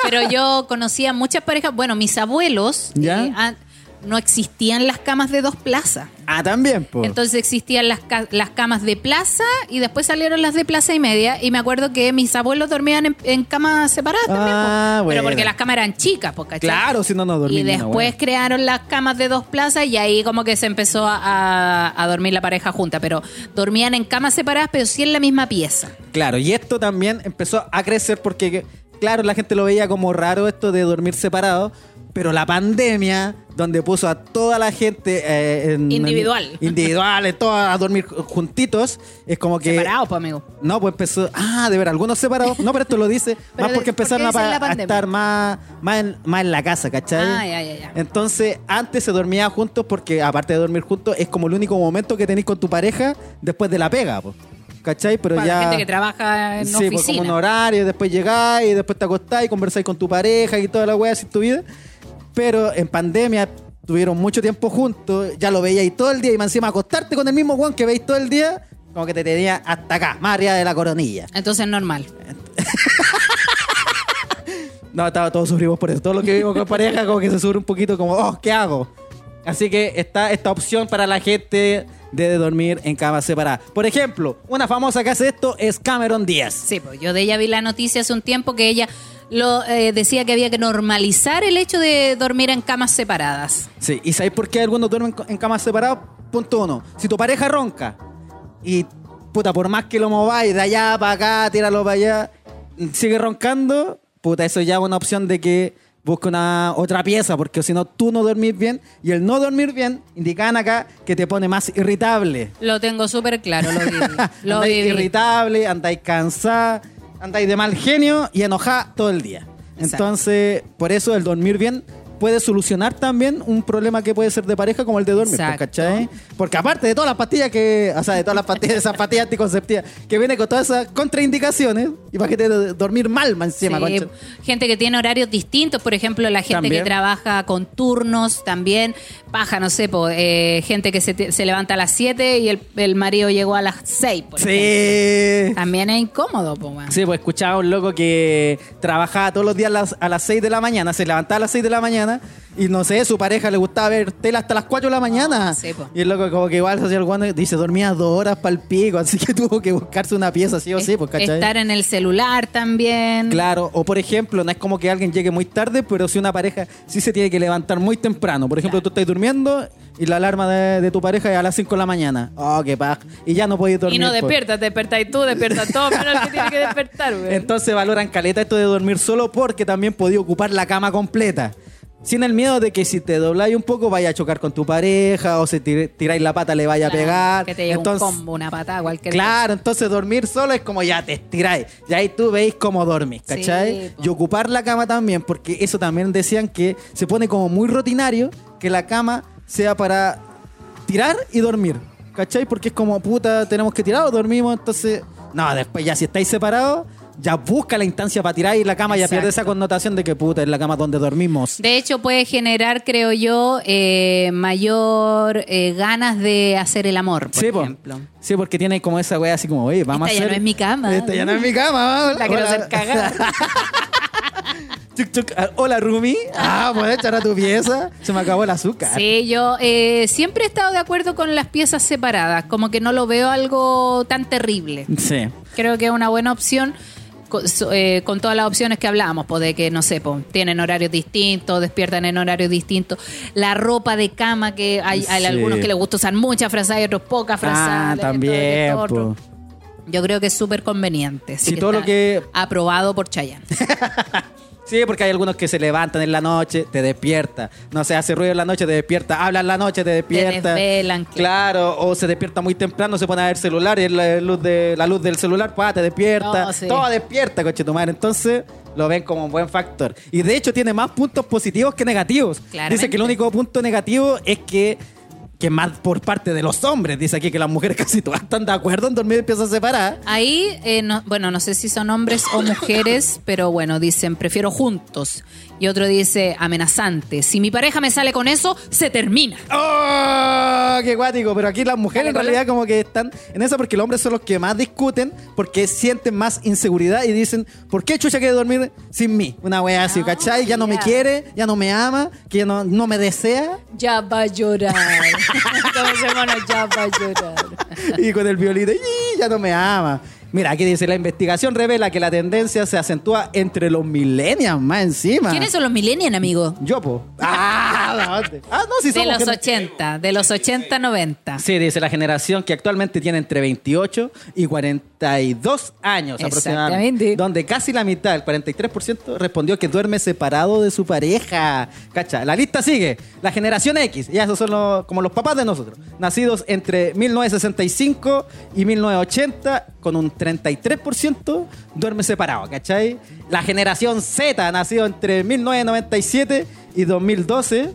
Pero yo conocía muchas parejas, bueno, mis abuelos, ¿Ya? eh, no existían las camas de dos plazas. Ah, también, po. Entonces existían las, ca- las camas de plaza y después salieron las de plaza y media. Y me acuerdo que mis abuelos dormían en, en camas separadas también. Ah, po. Pero bueno. porque las camas eran chicas, ¿cachai? Claro, si no, no dormí Y después crearon las camas de dos plazas y ahí como que se empezó a- a dormir la pareja junta. Pero dormían en camas separadas, pero sí en la misma pieza. Claro, y esto también empezó a crecer porque, claro, la gente lo veía como raro esto de dormir separado, pero la pandemia, donde puso a toda la gente eh, en- Individual. en- individuales, todos a dormir juntitos, es como que... Separados, pues, amigo. No, pues empezó. Ah, de ver, algunos separados. No, pero esto lo dice más porque empezaron ¿por a, estar más, más, en, más en la casa, ¿cachai? Ah, ya, ya, ya. Entonces, antes se dormía juntos porque, aparte de dormir juntos, es como el único momento que tenéis con tu pareja después de la pega, po, ¿cachai? Pero Para ya. la gente que trabaja en Sí, pues oficina. como un horario, después llegáis, y después te acostáis, conversáis con tu pareja y toda la wea así tu vida. Pero en pandemia tuvieron mucho tiempo juntos, ya lo veíais todo el día y más encima acostarte con el mismo weón que veis todo el día, como que te tenía hasta acá, más arriba de la coronilla. Entonces normal. No, estaba todos sufrimos por eso. Todo lo que vivimos con pareja, como que se sube un poquito, como, oh, ¿qué hago? Así que está esta opción para la gente de dormir en camas separadas. Por ejemplo, una famosa que hace esto es Cameron Díaz. Sí, pues yo de ella vi la noticia hace un tiempo que ella lo eh, decía que había que normalizar el hecho de dormir en camas separadas. Sí, ¿y sabéis por qué algunos duermen en camas separadas? Punto uno. Si tu pareja ronca y, puta, por más que lo mováis de allá para acá, tíralo para allá, sigue roncando, puta, eso ya es una opción de que busque una otra pieza, porque si no, tú no dormís bien y el no dormir bien indican acá que te pone más irritable. Lo tengo súper claro, lo viví. Lo andáis viví. irritable, andáis cansada, andáis de mal genio y enojada todo el día. Entonces, por eso el dormir bien puede solucionar también un problema que puede ser de pareja como el de dormir, pues, Exacto. ¿cachai? Porque aparte de todas las pastillas que, o sea, de todas las pastillas, esas pastillas anticonceptivas que viene con todas esas contraindicaciones, imagínate de- dormir mal encima, Sí, concha. gente que tiene horarios distintos, por ejemplo, la gente También. que trabaja con turnos también, paja, no sé, po, eh, gente que se, levanta a las 7 y el, el marido llegó a las 6. Por ejemplo. Sí. También es incómodo, po, weón. Sí, pues escuchaba un loco que trabajaba todos los días a las, a las 6 de la mañana, se levantaba a las 6 de la mañana y no sé, su pareja le gustaba ver tela hasta las 4 de la mañana. Ah, sí, po. y el loco como que igual se hacía el guano y dice, dormía dos horas para el pico, así que tuvo que buscarse una pieza sí o sí, pues, ¿cachai? Estar en el celular también. Claro, o por ejemplo, no es como que alguien llegue muy tarde, pero si una pareja sí se tiene que levantar muy temprano. Por ejemplo, tú estás durmiendo y la alarma de, de tu pareja es a las 5 de la mañana. Oh, qué paja. Y ya no puedes dormir. Y no pues. despiertas, despertáis tú, despiertas todo, pero el que tiene que despertar, weón. Entonces valoran caleta esto de dormir solo porque también podía ocupar la cama completa. Sin el miedo de que si te dobláis un poco vaya a chocar con tu pareja o si tir- tiráis la pata le vaya a pegar. Que te llegue entonces, un combo, una patada, cualquier Claro, entonces dormir solo es como ya te estiráis. Y ahí tú veis cómo dormís, ¿cachai? Sí, y ocupar la cama también, porque eso también decían que se pone como muy rutinario que la cama sea para tirar y dormir. ¿Cachai? Porque es como, puta, tenemos que tirar o dormimos, entonces... No, después ya si estáis separados, ya busca la instancia para tirar y la cama ya Exacto. pierde esa connotación de que, puta, es la cama donde dormimos. De hecho, puede generar, creo yo, eh, mayor eh, ganas de hacer el amor, por sí, po. ejemplo. Sí, porque tiene como esa wea así como, oye, vamos Esta a ya hacer... no es mi cama. Esta ya no es mi cama. La quiero hacer cagar. Chuc, chuc. Ah, Hola, Rumi. Ah, puedes echar a tu pieza. Se me acabó el azúcar. Sí, yo eh, siempre he estado de acuerdo con las piezas separadas, como que no lo veo algo tan terrible. Sí. Creo que es una buena opción con, eh, con todas las opciones que hablábamos, pues de que, no sé, pues, tienen horarios distintos, despiertan en horarios distintos. La ropa de cama, que hay, hay Sí. algunos que les gusta usar muchas frazadas y otros pocas frazadas. Ah, también. Yo creo que es súper conveniente. Sí, todo lo que- Aprobado por Chayanne. Sí, porque hay algunos que se levantan en la noche, te despierta. No se hace ruido en la noche, te despierta. Habla en la noche, te despierta. desvelan, Claro, o se despierta muy temprano, se pone a ver celular y la luz, de, la luz del celular, pa, te despierta. No, sí. Todo despierta, coche tu madre. Entonces, lo ven como un buen factor. Y de hecho, tiene más puntos positivos que negativos. Claramente. Dice que el único punto negativo es que que más por parte de los hombres. Dice aquí que las mujeres casi todas están de acuerdo en dormir en piezas separadas. Ahí, eh, no- bueno, no sé si son hombres o mujeres, pero bueno, dicen, prefiero juntos. Y otro dice, amenazante. Si mi pareja me sale con eso, se termina. ¡Oh! ¡Qué guático! Pero aquí las mujeres en realidad como que están en esa porque los hombres son los que más discuten porque sienten más inseguridad y dicen, ¿por qué chucha quiere dormir sin mí? Una wea así, ¿cachai? Ya no me quiere, ya no me ama, que ya no, no me desea. Ya va a llorar. Ese mono, ya va a llorar. y con el violín, "Y, ya no me ama. Mira, aquí dice, la investigación revela que la tendencia se acentúa entre los millennials más encima. ¿Quiénes son los millennials, amigo? Yo, po. Ah, ah, no, si De somos los gener- 80, de los 80, 90. Sí, dice la generación que actualmente tiene entre 28 y 42 años aproximadamente. Donde casi la mitad, el 43%, respondió que duerme separado de su pareja. Cacha, la lista sigue. La generación X, ya esos son los- como los papás de nosotros. Nacidos entre 1965 y 1980, con un 33% duerme separado, ¿cachai? La generación Z, nacido entre 1997 y 2012,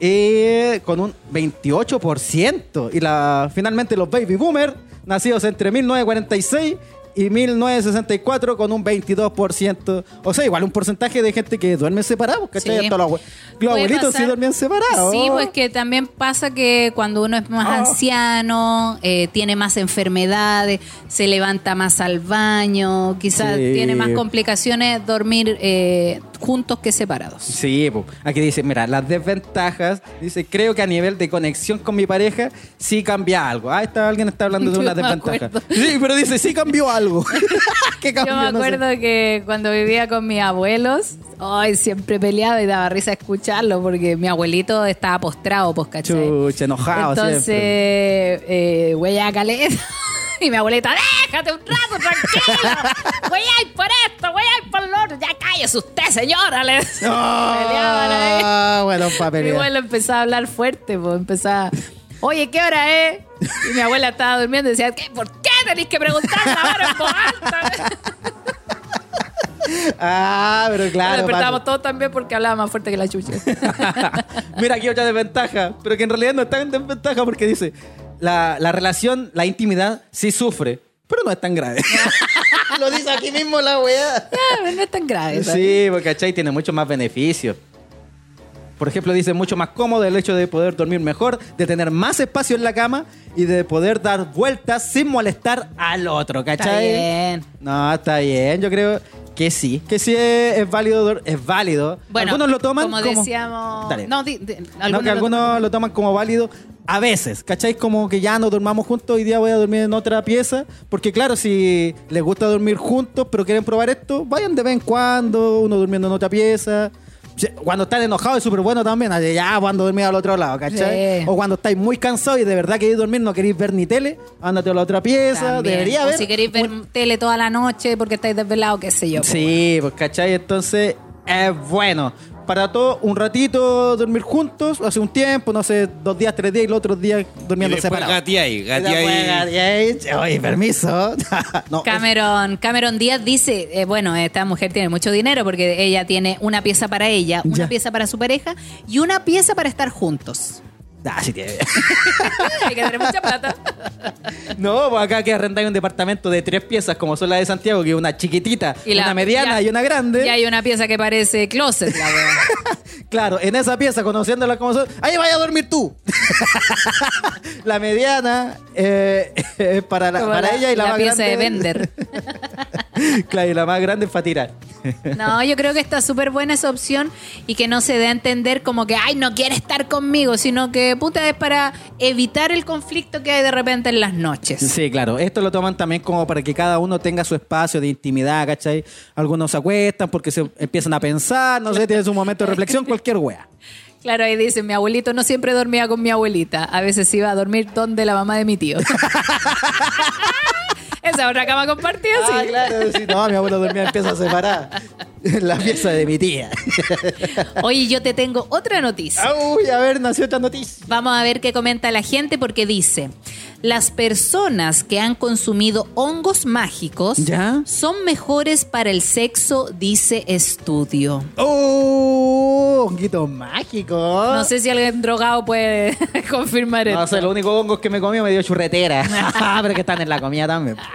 eh, con un 28%. Y la, finalmente los baby boomers, nacidos entre 1946 y 1964, con un 22%. O sea, igual un porcentaje de gente que duerme separados, ¿cachai? Sí. Hasta los, abuelitos sí pasar. dormían separados. Sí, pues que también pasa que cuando uno es más Ah. anciano, eh, tiene más enfermedades, se levanta más al baño, quizás Sí. tiene más complicaciones dormir eh, juntos que separados. Sí, po. aquí dice, mira, las desventajas, dice, creo que a nivel de conexión con mi pareja sí cambia algo. Ah, está, alguien está hablando de una desventaja. Sí, pero dice, sí cambió algo. ¿Qué Yo me No sé. acuerdo que cuando vivía con mis abuelos, ay, siempre peleaba y daba risa escucharlo porque mi abuelito estaba postrado, pues, ¿cachai? Chucha, enojado Entonces, siempre. eh, huella caleta. Y mi abuelita, déjate un rato, tranquilo. Voy a ir por esto, voy a ir por lo otro. Ya cállese usted, señora. Le peleaban ahí. Ah, bueno, Mi abuelo empezaba a hablar fuerte, pues empezaba, oye, ¿qué hora es? Y mi abuela estaba durmiendo y decía, ¿qué? ¿por qué tenéis que preguntar la en voz alta? Ah, pero Nos claro. despertábamos papi. todos también porque hablaba más fuerte que la chucha. Mira, aquí otra desventaja, pero que en realidad no está en desventaja porque dice, la, la relación, la intimidad sí sufre, pero no es tan grave. Lo dice aquí mismo la weá. Ya, no es tan grave. ¿sabes? Sí, porque ¿cachai? tiene muchos más beneficios. Por ejemplo, dice mucho más cómodo el hecho de poder dormir mejor, de tener más espacio en la cama y de poder dar vueltas sin molestar al otro, ¿cachai? Está bien. No, está bien, yo creo que sí, que sí es, es válido, es válido. Bueno, algunos lo toman como, decíamos... Dale. No, di- di- No, algunos que lo algunos lo toman como válido a veces, ¿cachai? Como que ya no dormamos juntos, hoy día voy a dormir en otra pieza, porque claro, si les gusta dormir juntos, pero quieren probar esto, vayan de vez en cuando, uno durmiendo en otra pieza. Cuando están enojados es súper bueno también, así, ya cuando dormir al otro lado, ¿cachai? Sí. O cuando estáis muy cansados y de verdad queréis dormir, no queréis ver ni tele, ándate a la otra pieza, También. debería o haber... si queréis ver tele toda la noche porque estáis desvelados, qué sé yo. pues, Sí, pues cachai, entonces es bueno. Para todo, un ratito dormir juntos, hace un tiempo, no sé, dos días, tres días y los otros días durmiendo separados. gateáis, Y después gateáis. gateáis. Oye, permiso. no, Cameron, Cameron Díaz dice, eh, bueno, esta mujer tiene mucho dinero porque ella tiene una pieza para ella, una Ya. pieza para su pareja y una pieza para estar juntos. Ah, sí tiene. Hay que tener mucha plata. no, pues acá que arrendáis un departamento de tres piezas, como son las de Santiago, que es una chiquitita, Y la- una mediana y una grande. Y hay una pieza que parece closet, la wea. Claro, en esa pieza, conociéndola como son, ahí vaya a dormir tú. la mediana eh, es para, la- para la- ella y la, la más pieza grande. de vender. claro, y la más grande es para tirar. No, yo creo que está súper buena esa opción y que no se dé a entender como que, ay, no quiere estar conmigo, sino que, puta, es para evitar el conflicto que hay de repente en las noches. Sí, claro. Esto lo toman también como para que cada uno tenga su espacio de intimidad, ¿cachai? Algunos se acuestan porque se empiezan a pensar, no sé, tienen su momento de reflexión, cualquier wea. Claro, ahí dice, mi abuelito no siempre dormía con mi abuelita, a veces iba a dormir donde la mamá de mi tío. Esa otra cama compartida, sí. Ah, claro, sí, no, mi abuelo dormía en pieza separada. En la pieza de mi tía. Oye, yo te tengo otra noticia. Uy, a ver, nació otra noticia. Vamos a ver qué comenta la gente porque dice, las personas que han consumido hongos mágicos ¿Ya? son mejores para el sexo, dice estudio. Oh, honguitos mágicos. No sé si alguien drogado puede confirmar No esto. sé, los únicos hongos que me comí me dio churretera. Pero que están en la comida también.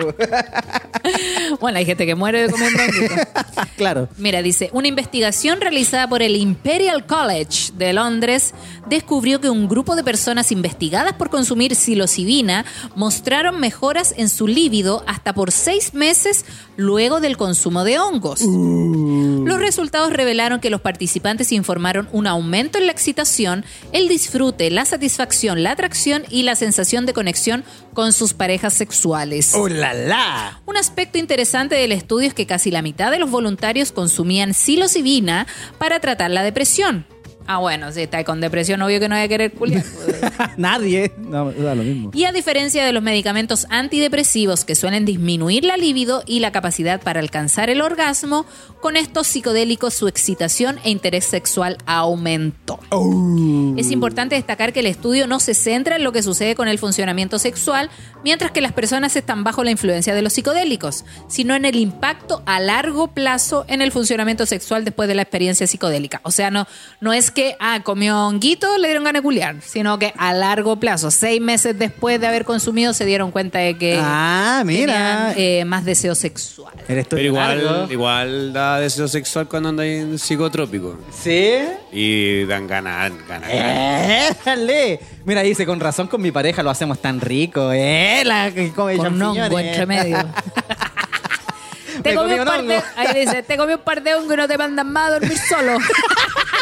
Bueno, hay gente que muere de comiendo honguitos. claro. Mira, dice, una investigación realizada por el Imperial College de Londres descubrió que un grupo de personas investigadas por consumir psilocibina mostraron mejoras en su líbido hasta por seis meses luego del consumo de hongos. Los resultados revelaron que los participantes informaron un aumento en la excitación, el disfrute, la satisfacción, la atracción y la sensación de conexión con sus parejas sexuales. ¡Oh, la, la! Un aspecto interesante del estudio es que casi la mitad de los voluntarios consumían psilocibina para tratar la depresión. Ah, bueno, si está con depresión, obvio que no voy a querer culiar. Nadie. No, da lo mismo. Y a diferencia de los medicamentos antidepresivos que suelen disminuir la libido y la capacidad para alcanzar el orgasmo, con estos psicodélicos su excitación e interés sexual aumentó. Es importante destacar que el estudio no se centra en lo que sucede con el funcionamiento sexual mientras que las personas están bajo la influencia de los psicodélicos, sino en el impacto a largo plazo en el funcionamiento sexual después de la experiencia psicodélica. O sea, no, no es que, ah, comió honguito, le dieron ganas de culiar, sino que a largo plazo, seis meses después de haber consumido, se dieron cuenta de que Ah, mira. tenían, eh, más deseo sexual. Pero igual, largo. igual da deseo sexual cuando anda en psicotrópico. ¿Sí? Y dan ganas, ganas. Eh, dale. Mira, dice, con razón con mi pareja lo hacemos tan rico, ¿eh? La que come Con un hongo entre medio. Te Me comí comí un un par de, hongo. ahí dice, te comí un par de hongos y no te mandan más a dormir solo.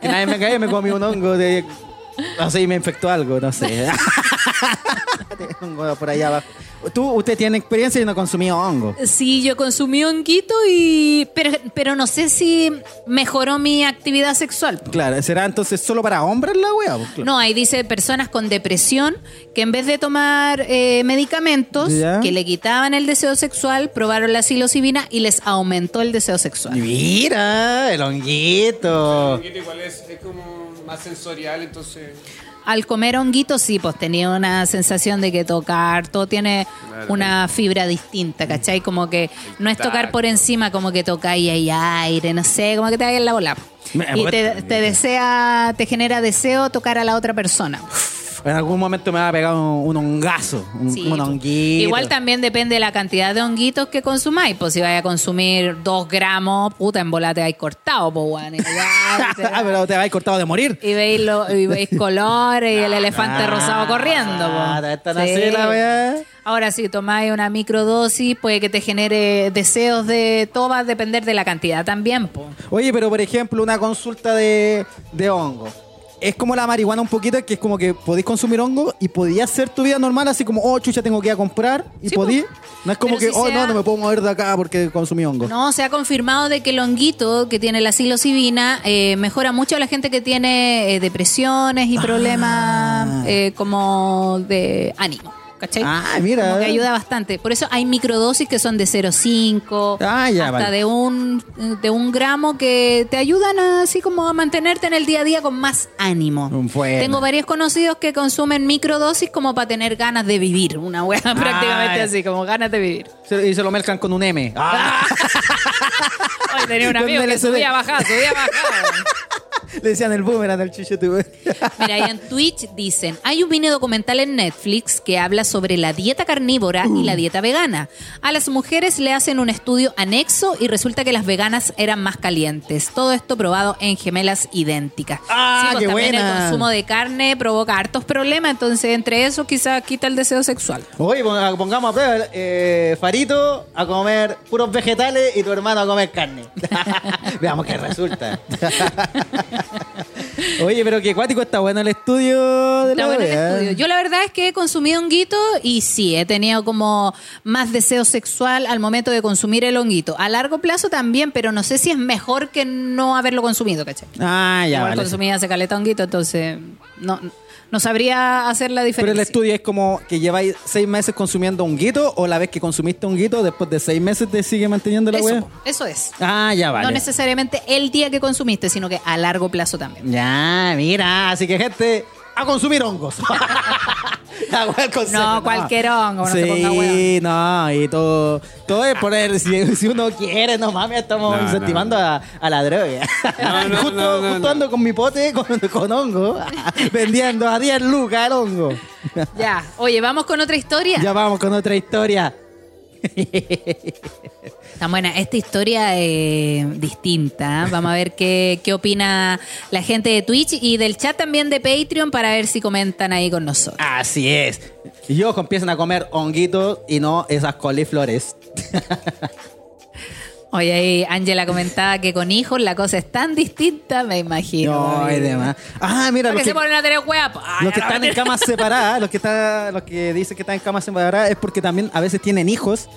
Que nadie me cae, me comí un hongo de... No sé, y me infectó algo, no sé. Hongo por allá abajo. Tú, usted tiene experiencia y no consumió hongo. Sí, yo consumí honguito y... Pero, pero no sé si mejoró mi actividad sexual. Claro, ¿será entonces solo para hombres la wea? Pues, claro. No, ahí dice personas con depresión que en vez de tomar eh, medicamentos Ya. que le quitaban el deseo sexual, probaron la psilocibina y les aumentó el deseo sexual. Mira, el honguito. igual es, es como más sensorial, entonces... Al comer honguito, sí, pues tenía una sensación de que tocar, todo tiene Claro. una fibra distinta, ¿cachai? Como que no es tocar por encima, como que toca y hay aire, no sé, como que te vaya en la bola. Me- Y te, te desea, te genera deseo tocar a la otra persona. En algún momento me va a pegar un, un hongazo, un, Sí, un pues. honguito. Igual también depende de la cantidad de honguitos que consumáis. Pues si vais a consumir dos gramos, puta, en bola te vais cortado, pues, weón. Ah, pero te vas cortado de morir. y veis, lo- y veis colores y el elefante Ah, rosado corriendo. po. ah, están así la. Ahora, si tomáis una microdosis, puede que te genere deseos de. Todo va a depender de la cantidad también, po. Oye, pero por ejemplo, una consulta de, de hongo. Es como la marihuana un poquito, que es como que podéis consumir hongo y podías hacer tu vida normal, así como, oh, chucha, tengo que ir a comprar y Sí, podí. po. No es como que, si oh, sea- no, no me puedo mover de acá porque consumí hongo. No, se ha confirmado de que el honguito que tiene la psilocibina eh, mejora mucho a la gente que tiene eh, depresiones y problemas eh, como de ánimo. ¿Cachai? Ah, mira. Como que ayuda bastante. Por eso hay microdosis que son de 0,5 Ah, ya, hasta vale. de un de un gramo que te ayudan a, así como a mantenerte en el día a día con más ánimo. Bueno. Tengo varios conocidos que consumen microdosis como para tener ganas de vivir. Una hueá prácticamente ya. así, como ganas de vivir. Y se lo mezclan con un M. Ah, Hoy tenía un amigo que subía bajada, subía bajada. le decían el boomerang del chucho tu Mira, y en Twitch dicen, hay un mini documental en Netflix que habla sobre la dieta carnívora y la dieta vegana. A las mujeres le hacen un estudio anexo y resulta que las veganas eran más calientes. Todo esto probado en gemelas idénticas. Ah, pues qué también buena. el consumo de carne provoca hartos problemas, entonces entre eso quizás quita el deseo sexual. Oye, pon- pongamos a prueba, eh, Farito a comer puros vegetales y tu hermano a comer carne. Veamos qué resulta. Oye, pero qué cuático está bueno el estudio de Está la bueno el wea. estudio. Yo la verdad es que he consumido honguito y sí, he tenido como más deseo sexual al momento de consumir el honguito. A largo plazo también, pero no sé si es mejor que no haberlo consumido, ¿cachai? Ah, ya Igual vale. consumí hace caleta honguito, entonces no, no sabría hacer la Pero diferencia. el estudio es como que lleváis seis meses consumiendo honguito o la vez que consumiste honguito, después de seis meses te sigue manteniendo la wea. eso, eso es. Ah, ya vale. No necesariamente el día que consumiste, sino que a largo plazo también. Ya, mira, así que gente, a consumir hongos. No, cualquier hongo, no se ponga Sí, weón. no, y todo, todo es poner, si, si uno quiere, no mames, estamos No, no, incentivando A, a la droga. No, no, justo no, no, justo no. ando con mi pote con, con hongo, vendiendo a 10 lucas el hongo. Ya, oye, vamos con otra historia. Ya vamos con otra historia. Tan buena. Esta historia es distinta. ¿eh? Vamos a ver qué, qué opina la gente de Twitch y del chat también de Patreon para ver si comentan ahí con nosotros. Así es. Y ojo, empiezan a comer honguitos y no esas coliflores. Oye, ahí Ángela comentaba que con hijos la cosa es tan distinta, me imagino. No, es demás. Ah, mira, ¿Para los que, se ponen a tener hueá? Ay, los que están en camas separadas, los que, están, los que dicen que están en camas separadas es porque también a veces tienen hijos.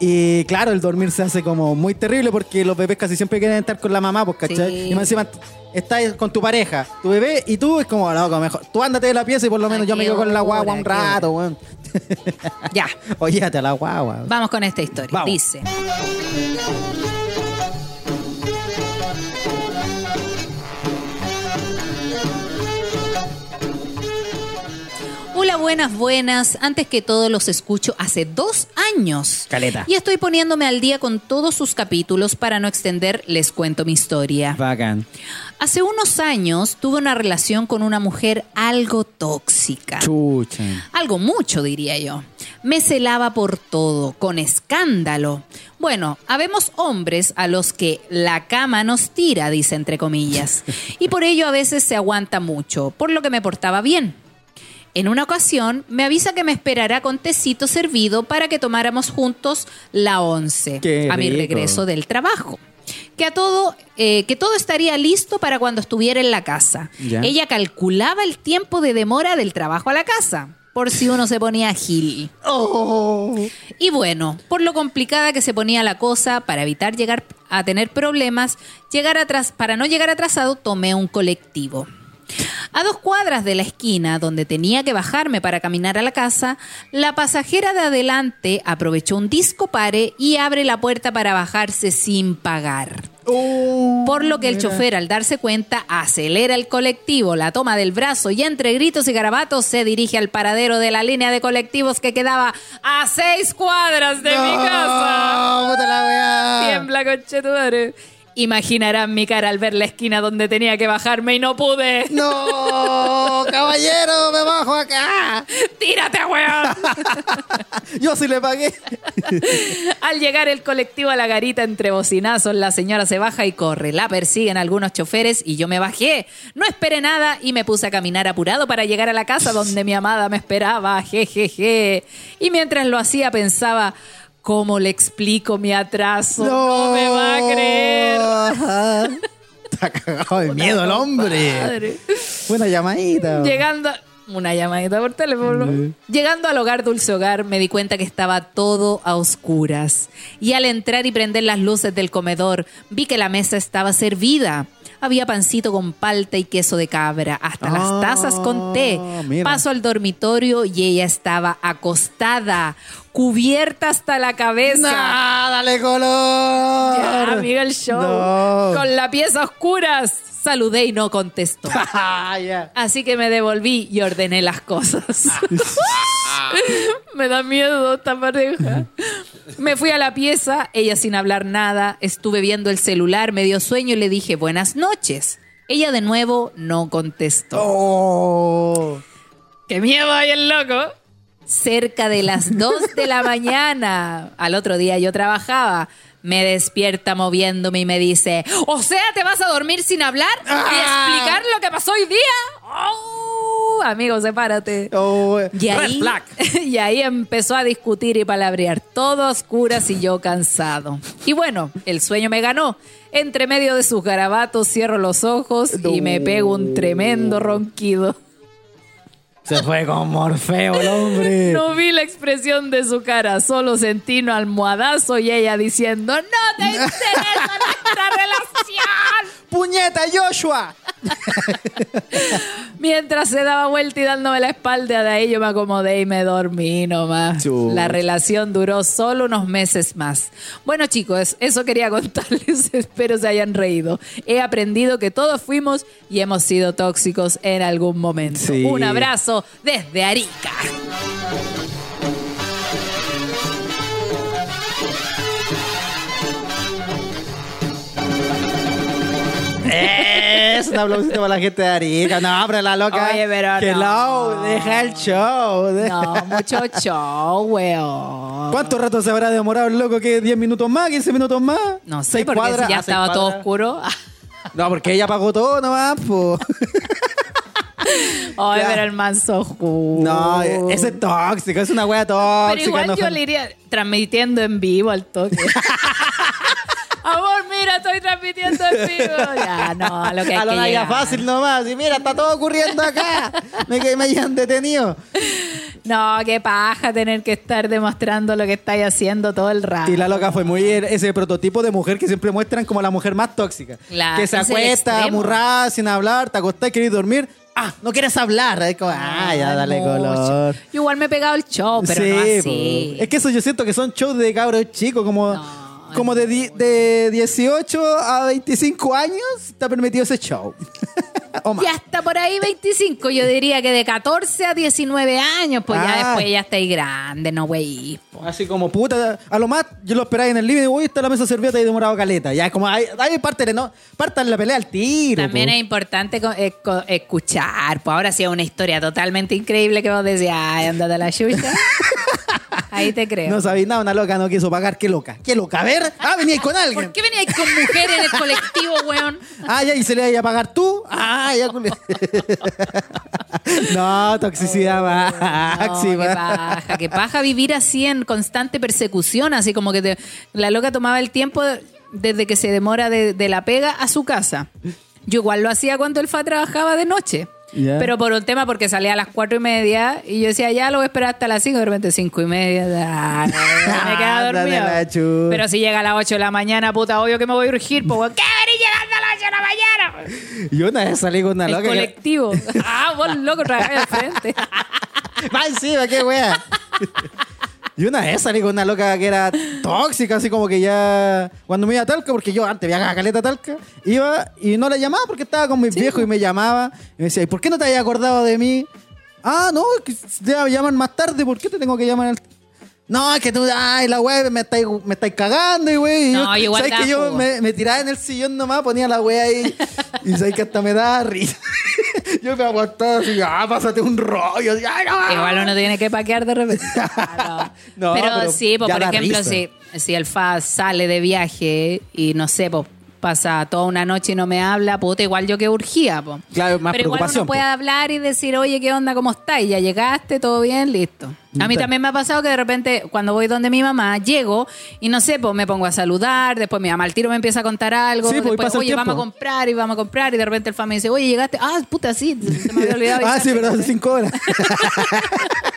Y claro, el dormir se hace como muy terrible porque los bebés casi siempre quieren estar con la mamá, pues, ¿cachai? Sí. Y más encima estás con tu pareja, tu bebé, y tú es como, loco, mejor. Tú ándate de la pieza y por lo menos Ay, yo me quedo con la guagua un rato, weón. Ya, Óyate a la guagua. vamos con esta historia. Vamos. Dice. Hola, buenas, buenas. Antes que todo los escucho hace dos años. Caleta. Y estoy poniéndome al día con todos sus capítulos para no extender, les cuento mi historia. Bacán. Hace unos años tuve una relación con una mujer algo tóxica. Chucha. Algo mucho, diría yo. Me celaba por todo, con escándalo. Bueno, habemos hombres a los que la cama nos tira, dice entre comillas. Y por ello a veces se aguanta mucho, por lo que me portaba bien. En una ocasión me avisa que me esperará con tecito servido para que tomáramos juntos la once Qué a mi rico. regreso del trabajo. Que a todo, eh, que todo estaría listo para cuando estuviera en la casa. Ya. Ella calculaba el tiempo de demora del trabajo a la casa, por si uno se ponía gil. Oh. Y bueno, por lo complicada que se ponía la cosa, para evitar llegar a tener problemas, llegar atrás, para no llegar atrasado, tomé un colectivo. A dos cuadras de la esquina donde tenía que bajarme para caminar a la casa, la pasajera de adelante aprovechó un disco pare y abre la puerta para bajarse sin pagar. Por lo que el chofer, al darse cuenta, acelera el colectivo, la toma del brazo y entre gritos y garabatos se dirige al paradero de la línea de colectivos que quedaba a seis cuadras de mi casa. No, puta la weá. Tiembla, conchetumare. Imaginarán mi cara al ver la esquina donde tenía que bajarme y no pude. No, caballero, me bajo acá. ¡Tírate, weón! Yo sí le pagué. Al llegar el colectivo a la garita entre bocinazos, la señora se baja y corre. La persiguen algunos choferes y yo me bajé. No esperé nada y me puse a caminar apurado para llegar a la casa donde mi amada me esperaba. Jejeje. Y mientras lo hacía pensaba, ¿cómo le explico mi atraso? No, me va a creer. Ajá. Está cagado de miedo el hombre. Madre. Buena llamadita. Llegando. Una llamadita por teléfono. Llegando al hogar Dulce Hogar, me di cuenta que estaba todo a oscuras. Y al entrar y prender las luces del comedor, vi que la mesa estaba servida. Había pancito con palta y queso de cabra, hasta Ah, las tazas con té. mira. Paso al dormitorio y ella estaba acostada, cubierta hasta la cabeza. Nah, dale color. Ya, amiga, el show. No. Con la pieza a oscuras. Saludé y no contestó. Ah. Así que me devolví y ordené las cosas. me da miedo esta pareja. Me fui a la pieza, ella sin hablar nada, estuve viendo el celular, me dio sueño y le dije buenas noches. Ella de nuevo no contestó. Oh. ¡Qué miedo hay el loco! Cerca de las 2 de la mañana, al otro día yo trabajaba, me despierta moviéndome y me dice, o sea, ¿te vas a dormir sin hablar y Ah. explicar lo que pasó hoy día? ¡Oh! Amigo, sepárate. Oh, Y red ahí, flag. y ahí empezó a discutir y palabrear, todo a oscuras y yo cansado. Y bueno, el sueño me ganó. Entre medio de sus garabatos cierro los ojos y me pego un tremendo ronquido. Se fue con Morfeo el hombre. No vi la expresión de su cara, solo sentí un almohadazo y ella diciendo, no te interesa nuestra relación. ¡Puñeta, Joshua! Mientras se daba vuelta y dándome la espalda, de ahí yo me acomodé y me dormí nomás. La relación duró solo unos meses más. Bueno, chicos, eso quería contarles. Espero se hayan reído. He aprendido que todos fuimos y hemos sido tóxicos en algún momento. Sí. Un abrazo desde Arica. Es un aplausito para la gente de Arica. No, pero la loca. Oye, pero que no. deja el show. No, mucho show, weón. ¿Cuánto rato se habrá demorado el loco? ¿Qué? ¿10 minutos más? ¿15 minutos más? No sé, ¿Seis porque cuadras? si ya Ah, estaba todo oscuro. No, porque ella pagó todo nomás, po. Ay, pero el manso. No, ese es tóxico, es una wea tóxica. Pero igual no yo le iría transmitiendo en vivo al toque. Amor, mira, estoy transmitiendo en vivo. Ya, no, lo que hay a lo que llegar. fácil nomás. Y mira, está todo ocurriendo acá. me, que me hayan detenido. No, qué paja tener que estar demostrando lo que estáis haciendo todo el rato. Y la loca fue muy er- ese prototipo de mujer que siempre muestran como la mujer más tóxica. Claro, que se acuesta, amurrada, sin hablar, te acostás, querés dormir. Ah, no quieres hablar. Es como, ah, ya dale mucho. color. Yo igual me he pegado el show, pero Sí, no así. Es que eso yo siento que son shows de cabros chicos, como, No, como de, di- de 18 a 25 años, te ha permitido ese show. o más. Ya está por ahí 25, yo diría que de 14 a 19 años, pues Ah. ya después ya estáis grande, no güey. Así como puta, a lo más yo lo esperaba en el living, uy, está la mesa servida y demorado caleta. Ya, como hay, hay parte no, partan la pelea al tiro. También po. es importante co- eh, escuchar. Pues ahora sí es una historia totalmente increíble que vos decías, ay, andate a la chucha. Ahí te creo. No sabéis nada, una loca no quiso pagar, qué loca. Qué loca, a ver, ah, venía con alguien. ¿Por qué veníais con mujeres en el colectivo, weón? Ah, ya, y se le iba a pagar tú. Ah, ya. No, toxicidad máxima. qué paja, qué paja vivir así en constante persecución, así como que te- la loca tomaba el tiempo desde que se demora de, de la pega a su casa. Yo igual lo hacía cuando el FA trabajaba de noche. Ya. Pero por un tema, porque salía a las cuatro y media y yo decía, ya lo voy a esperar hasta las cinco, de repente cinco y media, me Ándale dormido. Pero si llega a las ocho de la mañana, puta, obvio que me voy a urgir, pues, ¿qué venís llegando a las ocho de la mañana? Yo una vez salí con una El loca. que- colectivo. ah, vos loco, trabajé al frente. Va encima, qué wea. Y una vez salí con una loca que era tóxica, así como que ya. Cuando me iba a Talca, porque yo antes viajaba a Caleta Talca, iba y no la llamaba porque estaba con mis viejos y me llamaba. Y me decía, ¿y por qué no te habías acordado de mí? Ah, no, es que te llaman más tarde, ¿por qué te tengo que llamar al.? No, es que tú, ay, la wea, me estáis, me estáis cagando, y wey. No, yo, ¿sabes que yo me, me tiraba en el sillón nomás, ponía la wea ahí, y sabes que hasta me daba risa. Yo me aguantaba así, ah, pásate un rollo, así, ay, no. Igual uno tiene que paquear de repente. No. Pero, pero sí, pues, por ejemplo, si, si el FA sale de viaje y no sé, pues pasa toda una noche y no me habla, puta, igual yo que urgía, pues. Claro, más Pero igual uno puede po. hablar y decir, oye, ¿qué onda? ¿Cómo estás? Y ya llegaste, todo bien, listo. A mí Ta- también me ha pasado que de repente, cuando voy donde mi mamá, llego y no sé, pues me pongo a saludar, después mi mamá al tiro me empieza a contar algo, Sí, pues, después, pasa oye, vamos a comprar y vamos a comprar, y de repente el FA me dice, oye, llegaste, ah, puta, sí, se me había olvidado. ah, sí, avisarte". pero hace cinco horas.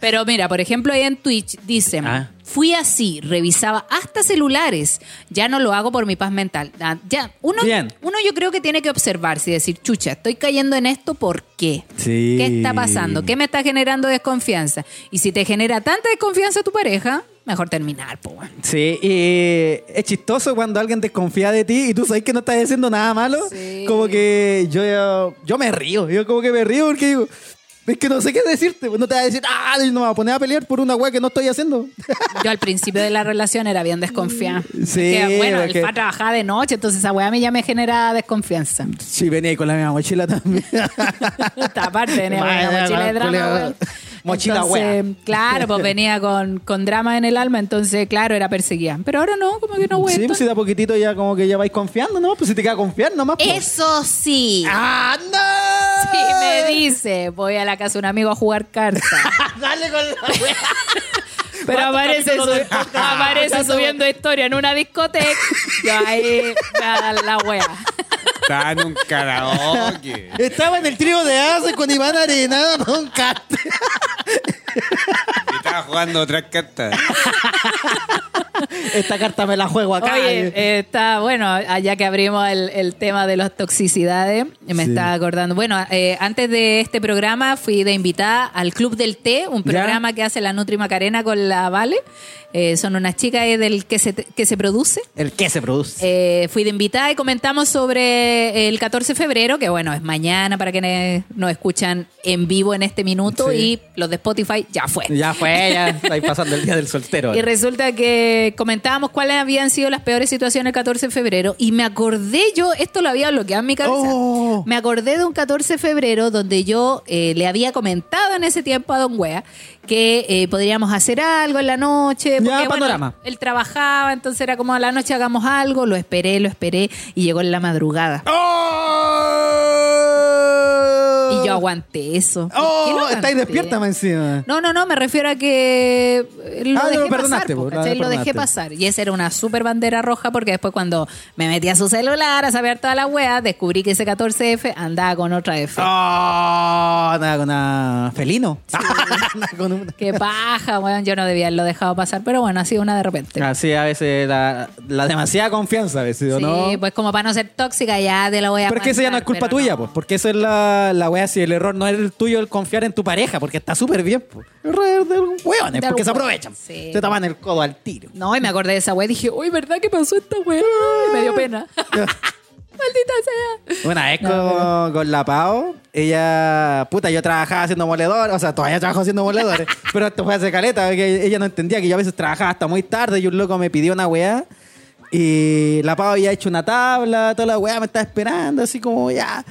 Pero mira, por ejemplo, ahí en Twitch dicen, Ah. fui así, revisaba hasta celulares, ya no lo hago por mi paz mental. Ah, Ya, uno, Bien. uno yo creo que tiene que observarse y decir, chucha, estoy cayendo en esto, ¿por qué? Sí. ¿Qué está pasando? ¿Qué me está generando desconfianza? Y si te genera tanta desconfianza tu pareja, mejor terminar, po. Sí, y es chistoso cuando alguien desconfía de ti y tú sabes que no estás haciendo nada malo. Sí. Como que yo, yo me río, yo como que me río porque digo, es que no sé qué decirte. pues No te vas a decir, ah, no me voy a poner a pelear por una weá que no estoy haciendo. Yo al principio de la relación era bien desconfiada. Sí, Que, bueno, el porque- FA trabajaba de noche, entonces esa weá a mí ya me genera desconfianza. Sí, venía con la misma mochila también. Esta parte venía con una mochila de drama. Mochila Entonces, wea. Claro, pues venía con, con drama en el alma, entonces, claro, era perseguida. Pero ahora no, como que no, güey. sí, pues si de a poquitito ya como que ya vais confiando, ¿no? Pues si te queda confiar nomás. pues. Eso sí. ¡Ah, no! Sí, me dice, voy a la casa de un amigo a jugar cartas. Dale con la wea. Pero ¿Cuántos aparece, su- aparece subiendo historia en una discoteca. Yo ahí la wea. Estaba en un karaoke. Estaba en el trío de Ace con Iván Arenado, con Cate. Y estaba jugando otras cartas. Esta carta me la juego acá. Oye, está bueno, allá que abrimos el, el tema de las toxicidades, me Sí. está acordando. Bueno, eh, antes de este programa fui de invitada al Club del Té, un ¿Ya? programa que hace la Nutri Macarena con la Vale. Eh, son unas chicas eh, del que se, que se produce. El que se produce. Eh, fui de invitada y comentamos sobre el 14 de febrero, que bueno, es mañana para quienes nos escuchan en vivo en este minuto Sí. y los de Spotify ya fue. Ya fue, ya está ahí pasando el día del soltero. Y resulta que comentábamos cuáles habían sido las peores situaciones el 14 de febrero y me acordé yo, esto lo había bloqueado en mi cabeza, Oh. me acordé de un 14 de febrero donde yo eh, le había comentado en ese tiempo a Don Wea que eh, podríamos hacer algo en la noche. Ya, porque, bueno, panorama. él trabajaba, entonces era como a la noche hagamos algo, lo esperé, lo esperé y llegó en la madrugada. ¡Oh! Y yo aguanté eso. ¿Por qué ¡Oh! Estáis despierta más encima. No, no, no, me refiero a que eh, lo Ah, dejé lo perdonaste, pasar, po, po, lo dejé pasar. Y esa era una super bandera roja porque después cuando me metí a su celular a saber toda la wea, descubrí que ese 14F andaba con otra F. ¡Oh! Nada con una felino. Nada con una- Qué paja, weón. Yo no debía haberlo dejado pasar, pero bueno, ha sido una de repente. Así a veces la, la demasiada confianza, a veces, ¿o sí, no? pues como para no ser tóxica, ya te lo voy a Porque eso ya no es culpa pero tuya, no. pues. Porque eso es la, la wea, si el error no es el tuyo el confiar en tu pareja, porque está súper bien. El error de los hueones, De porque se algún- aprovechan. Sí. Te toman el codo al tiro. No, y me acordé de esa wea y dije, uy, ¿verdad que pasó esta wea? Y me dio pena. Maldita sea. Una vez con, con la Pau, ella, puta, yo trabajaba haciendo moledores, o sea, todavía trabajo haciendo moledores, pero esto fue hace caleta, que ella no entendía que yo a veces trabajaba hasta muy tarde y un loco me pidió una weá y la Pau había hecho una tabla, toda la weá me estaba esperando, así como ya.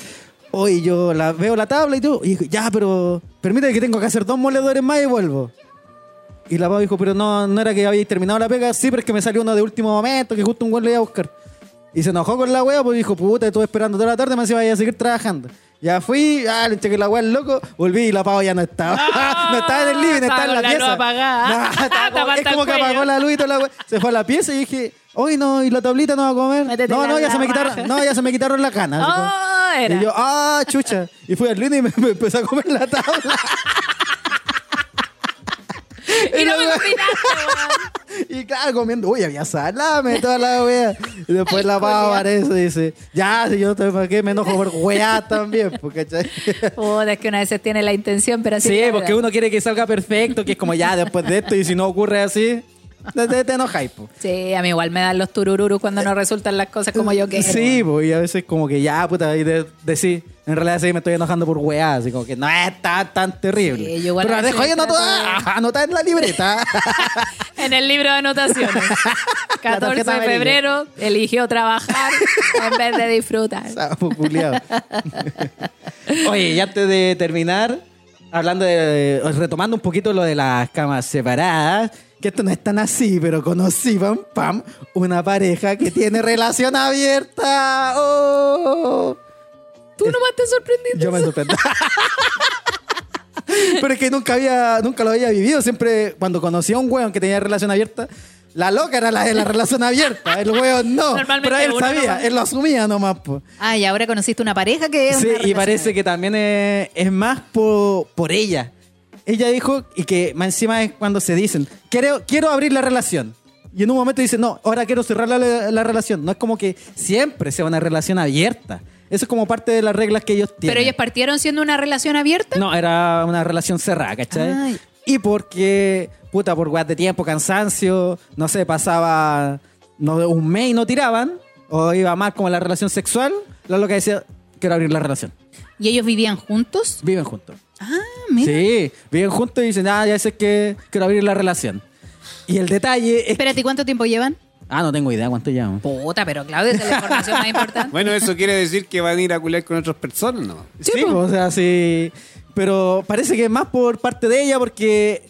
Hoy yo la, veo la tabla y tú, y digo, ya, pero permíteme que tengo que hacer dos moledores más y vuelvo. Y la Pau dijo, pero no, no era que habíais terminado la pega, sí, pero es que me salió uno de último momento, que justo un güey le iba a buscar. Y se enojó con la wea, pues dijo, puta, estuve esperando toda la tarde, me decía, vaya a seguir trabajando. Ya fui, ah, le chequé la wea al loco, volví y la pava ya no estaba. no estaba en el living, estaba estaba en la, la pieza. No, estaba es como que apagó la luz y toda la wea. Se fue a la pieza y dije, hoy no, y la tablita no va a comer. Métete no, no, ya se me raja. quitaron, no, ya se me quitaron las canas. Oh, era. Y yo, ah, chucha. Y fui al living y me, me empecé a comer la tabla. Y no me weón. Y claro, comiendo, uy, había salame, toda la wea. Y después la pava aparece y dice, ya, si yo te para qué me enojo por weá también. Puta, es que una vez tiene la intención, pero así Sí, porque uno quiere que salga perfecto, que es como ya después de esto, y si no ocurre así, te, te, enojáis, pues. Sí, a mí igual me dan los turururus cuando no resultan las cosas como yo quiero. Sí, pues, y a veces como que ya, puta, y de, de sí. En realidad sí me estoy enojando por weá, así como que no es tan, tan terrible. Sí, yo igual Pero la dejo ahí anotada, anotada en la libreta. En el libro de anotaciones. 14 de febrero eligió trabajar en vez de disfrutar. Sapo. Oye, y antes de terminar, hablando de. retomando un poquito lo de las camas separadas, que esto no es tan así, pero conocí, pam, pam, una pareja que tiene relación abierta. ¡Oh! Tú nomás te sorprendiste. Yo me sorprendí. Pero es que nunca había, nunca lo había vivido. Siempre, cuando conocí a un weón que tenía relación abierta, la loca era la de la relación abierta. El weón no. Normalmente Pero él sabía, nomás. él lo asumía nomás. po. Ah, y ahora conociste una pareja que es Sí, una y parece que también es, es más por, por ella. Ella dijo, y que más encima es cuando se dicen, quiero, quiero abrir la relación. Y en un momento dice, no, ahora quiero cerrar la, la relación. No es como que siempre sea una relación abierta. Eso es como parte de las reglas que ellos tienen. Pero ellos partieron siendo una relación abierta. No, era una relación cerrada, ¿cachai? Ay. Y porque, puta, por guas de tiempo, cansancio, no sé, pasaba no, un mes y no tiraban, o iba mal como la relación sexual, la loca decía, quiero abrir la relación. ¿Y ellos vivían juntos? Viven juntos. Ah, mira. Sí, viven juntos y dicen, ah, ya sé que quiero abrir la relación. Y el detalle es... Espérate, ¿y ¿cuánto tiempo llevan? Ah, no tengo idea cuánto llevamos. Puta, pero Claudia, esa es la información más importante. Bueno, eso quiere decir que van a ir a culiar con otras personas, ¿no? Sí, pues, o sea, sí. Pero parece que es más por parte de ella porque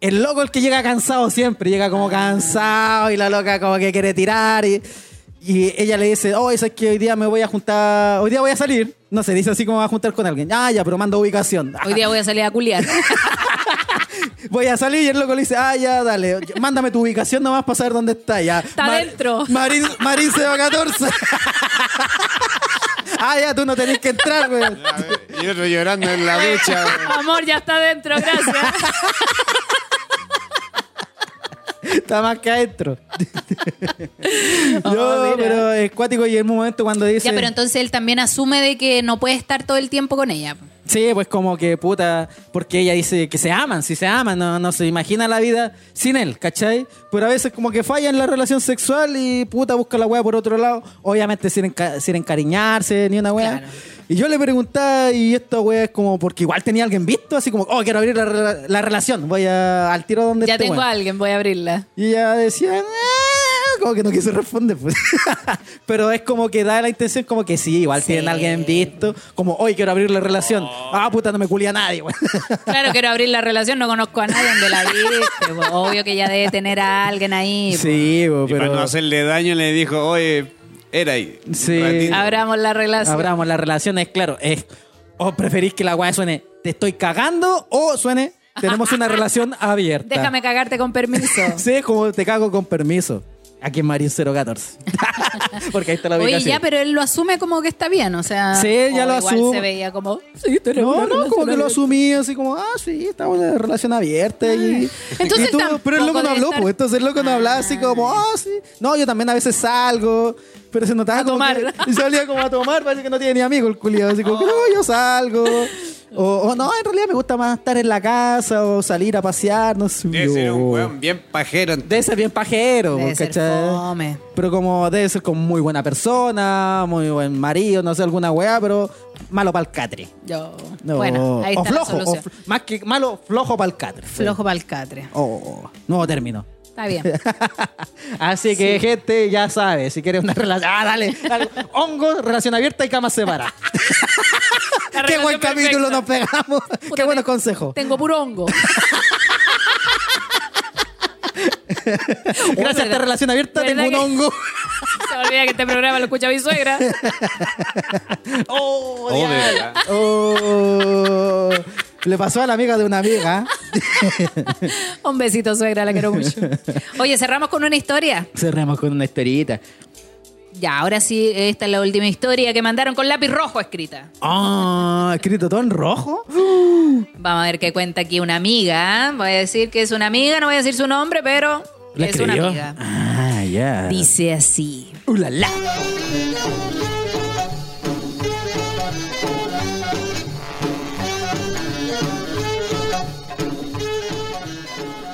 el loco es el que llega cansado siempre. Llega como cansado y la loca como que quiere tirar y, y ella le dice, oh, eso es que hoy día me voy a juntar, hoy día voy a salir. No sé, dice así como va a juntar con alguien. Ah, ya, pero manda ubicación. Hoy día voy a salir a culiar. Voy a salir y el loco le dice, ah, ya, dale, mándame tu ubicación nomás para saber dónde está. Ya. Está dentro. Marín, Marín Seba 14. ah, ya, tú no tenés que entrar, güey. Y otro llorando en la ducha. Amor, ya está dentro, gracias. Está más que adentro. Oh, Yo, mira. pero es cuático y en un momento cuando dice. Ya, pero entonces él también asume de que no puede estar todo el tiempo con ella. Sí, pues como que puta, porque ella dice que se aman, si se aman, no, no se imagina la vida sin él, ¿cachai? Pero a veces como que falla en la relación sexual y puta busca la wea por otro lado, obviamente sin, enca- sin encariñarse ni una wea. Claro. Y yo le preguntaba, y esta wea es como, porque igual tenía alguien visto, así como, oh, quiero abrir la, la relación, voy a, al tiro donde Ya esté, tengo a alguien, voy a abrirla. Y ella decía, "Ah", como que no quiso responder. Pues. Pero es como que da la intención como que sí, igual Sí. tienen a alguien visto, como hoy quiero abrir la relación. Ah, puta, no me culía a nadie. Claro, quiero abrir la relación, no conozco a nadie donde la viste. pues, Obvio que ya debe tener a alguien ahí. pues. sí, bo, Y para pero no hacerle daño le dijo, oye, era ahí. Sí. ratito". Abramos la relación. abramos la relación, es claro. Es, o preferís que la weá suene, te estoy cagando, o suene, tenemos una relación abierta. Déjame cagarte con permiso. Sí, es como te cago con permiso. Aquí en Marín 014. Porque ahí está la Oye, ubicación. ya, pero él lo asume como que está bien, o sea. Sí, ya o lo igual asume. se veía como. Sí, tenemos No, no, como que lo asumí así como, ah, sí, estamos en una relación abierta. Y, Entonces y tú- pero el loco no habló, estar- pues. Entonces el loco no hablaba así como, ah, sí. No, yo también a veces salgo, pero se notaba A como tomar. que- y salía como a tomar, parece que no tiene ni amigo el culiado. Así como, no, yo salgo. O, o no, en realidad me gusta más estar en la casa o salir a pasear, no sé. Debe ser un weón bien pajero. Debe ser bien pajero, Debe ser ¿cachai? fome. Pero como debe ser como muy buena persona, muy buen marido, no sé, alguna weá, pero malo para el catre. Yo. No. Bueno, ahí o está flojo, la o solución. fl- más que malo, flojo para el catre. Flojo para el catre. Oh, nuevo término. Está bien. Así que, gente, ya sabe, si quieres una relación. Ah, dale, dale. Hongo, relación abierta y cama separada. Qué buen capítulo nos pegamos. Puta, Qué buenos consejos. Tengo puro hongo. Gracias a esta ¿verdad? relación abierta ¿Verdad tengo un que- hongo. Se me olvida que este programa lo escucha mi suegra. Oh, Oh, de diablo. verdad. Oh. Le pasó a la amiga de una amiga. Un besito, suegra, la quiero mucho. Oye, cerramos con una historia. Cerramos con una historita. Ya, ahora sí, esta es la última historia que mandaron con lápiz rojo escrita. Ah, escrito todo en rojo. Vamos a ver qué cuenta aquí una amiga. Voy a decir que es una amiga, no voy a decir su nombre, pero ¿La es una amiga. Ah, ya. Dice así. Uh, la, la.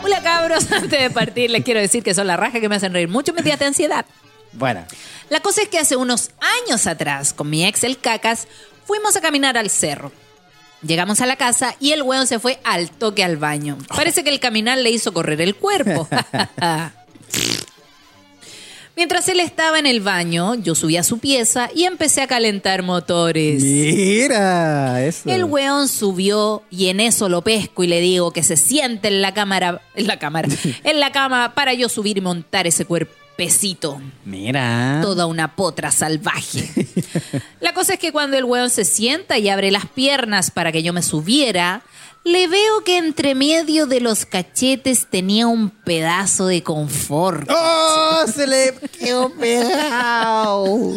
Hola cabros, antes de partir les quiero decir que son la raja que me hacen reír mucho mis días de ansiedad. Bueno. La cosa es que hace unos años atrás, con mi ex el Cacas, fuimos a caminar al cerro. Llegamos a la casa y el weón se fue al toque al baño. Parece que el caminar le hizo correr el cuerpo. Mientras él estaba en el baño, yo subí a su pieza y empecé a calentar motores. Mira, eso. El weón subió y en eso lo pesco y le digo que se siente en la cámara, en la cámara, en la cama para yo subir y montar ese cuerpecito. Mira. Toda una potra salvaje. La cosa es que cuando el weón se sienta y abre las piernas para que yo me subiera, le veo que entre medio de los cachetes tenía un pedazo de confort. ¡Oh! Se le quedó pegado.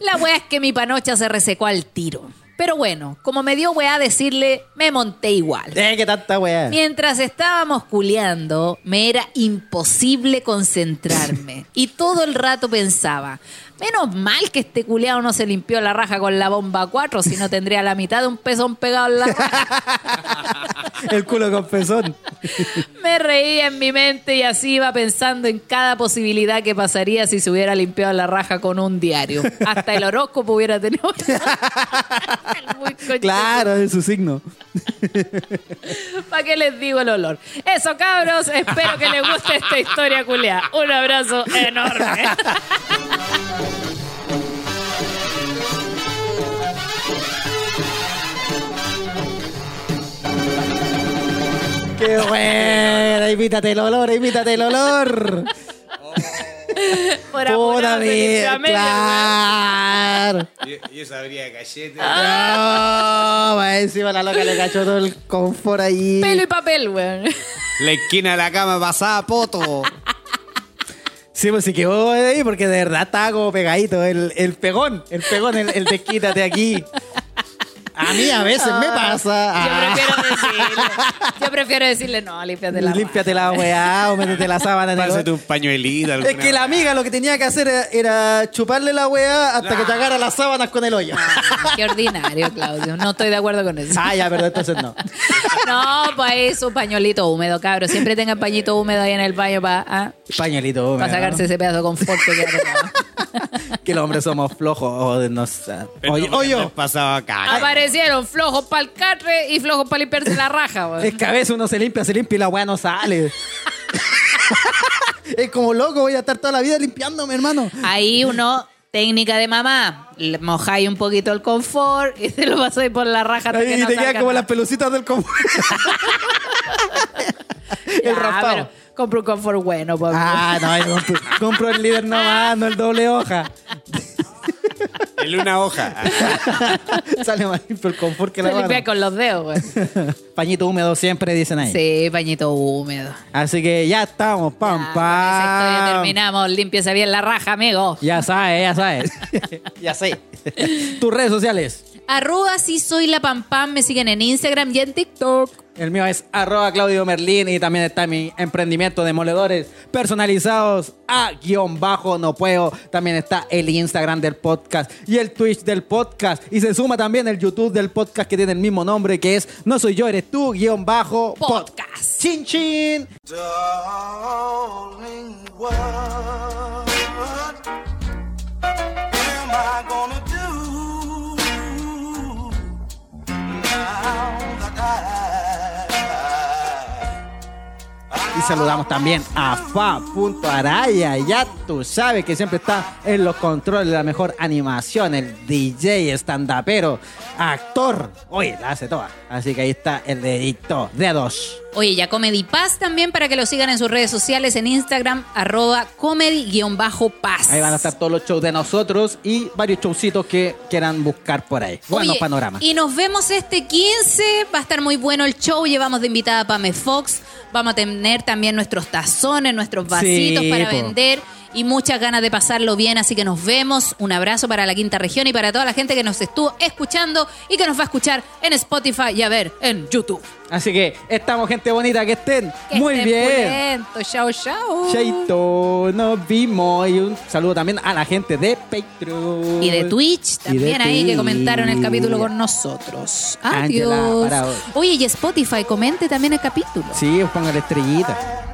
La wea es que mi panocha se resecó al tiro. Pero bueno, como me dio weá decirle, me monté igual. eh, qué tanta weá. Mientras estábamos culeando, me era imposible concentrarme. Y todo el rato pensaba, menos mal que este culeado no se limpió la raja con la bomba 4, si no tendría la mitad de un pezón pegado en la raja. El culo con pezón. Me reía en mi mente y así iba pensando en cada posibilidad que pasaría si se hubiera limpiado la raja con un diario. Hasta el horóscopo hubiera tenido. Muy. Claro, es su signo. ¿Para qué les digo el olor? Eso, cabros. Espero que les guste esta historia culia. Un abrazo enorme. Qué buena. Imítate el olor, imítate el olor. Por medio, claro. Y, y esa habría cachete. No, va encima la loca le cachó todo el confort ahí. Pelo y papel, weón. La esquina de la cama pasada, poto. Sí, pues sí quedó ahí porque de verdad estaba como pegadito. El, el pegón, el pegón, el, el de quítate aquí. A mí a veces me pasa. Yo Ah. prefiero decirle, yo prefiero decirle, no, límpiate la Límpiate la weá o métete la sábana en el Pásate un pañuelito. Es que la amiga lo que tenía que hacer era, chuparle la weá hasta que te agarra las sábanas con el hoyo. Ah, Qué ordinario, Claudio. No estoy de acuerdo con eso. Ah, ya, pero entonces no. No, pues ahí su pañuelito húmedo, cabros. Siempre tengan pañito húmedo ahí en el baño para Pañuelito húmedo, sacarse ¿no? ese pedazo de confort que queda. Que los hombres somos flojos. O no sé. Pero Oye, no, porque hoyo. te Aparecieron flojos para el catre y flojos para limpiarse la raja, weón. Es que a veces uno se limpia, se limpia y la weá no sale. es como loco, voy a estar toda la vida limpiándome, hermano. Ahí uno, técnica de mamá, le mojáis un poquito el confort y te lo pasáis por la raja Ahí no te quedan como nada. las pelucitas del confort. El raspado. compro un confort bueno, pues. Ah, no, compro, compro el líder nomás, no el doble hoja. En una hoja. Sale más limpio el confort que la Se limpia mano. con los dedos, güey. Pañito húmedo siempre dicen ahí. Sí, pañito húmedo. Así que ya estamos, pam, Ya, con esa historia pam. terminamos. Límpiese bien la raja, amigo. Ya sabes, ya sabes. ya sé. Tus redes sociales. Arroba si soy la pam pam. Me siguen en Instagram y en TikTok. El mío es arroba Claudio Merlín y también está mi emprendimiento de moledores personalizados a guion bajo no puedo. También está el Instagram del podcast y el Twitch del podcast. Y se suma también el YouTube del podcast que tiene el mismo nombre que es No soy yo, eres tú, guion bajo podcast. Podcast. Chin chin. Darling, what am I gonna do Y saludamos también a Fa.araya. Ya tú sabes que siempre está en los controles la mejor animación, el DJ, estandapero, actor. Oye, la hace toda. Así que ahí está el dedito, dedos. Oye, ya Comedy Paz también para que lo sigan en sus redes sociales en Instagram, arroba comedy-paz. Ahí van a estar todos los shows de nosotros y varios showcitos que quieran buscar por ahí. Buenos Oye, panoramas. Y nos vemos este 15. Va a estar muy bueno el show. Llevamos de invitada a Pame Fox. Vamos a tener también nuestros tazones, nuestros vasitos Sí, para po. vender. Y muchas ganas de pasarlo bien, así que nos vemos. Un abrazo para la quinta región y para toda la gente que nos estuvo escuchando y que nos va a escuchar en Spotify y a ver en YouTube. Así que estamos, gente bonita, que estén Que muy estén bien. pulentos. Chao, chao. Chaito, nos vimos. Y un saludo también a la gente de Patreon. Y de Twitch de también ahí que comentaron el capítulo con nosotros. Adiós. Oye, y Spotify, comente también el capítulo. Sí, os pongan la estrellita.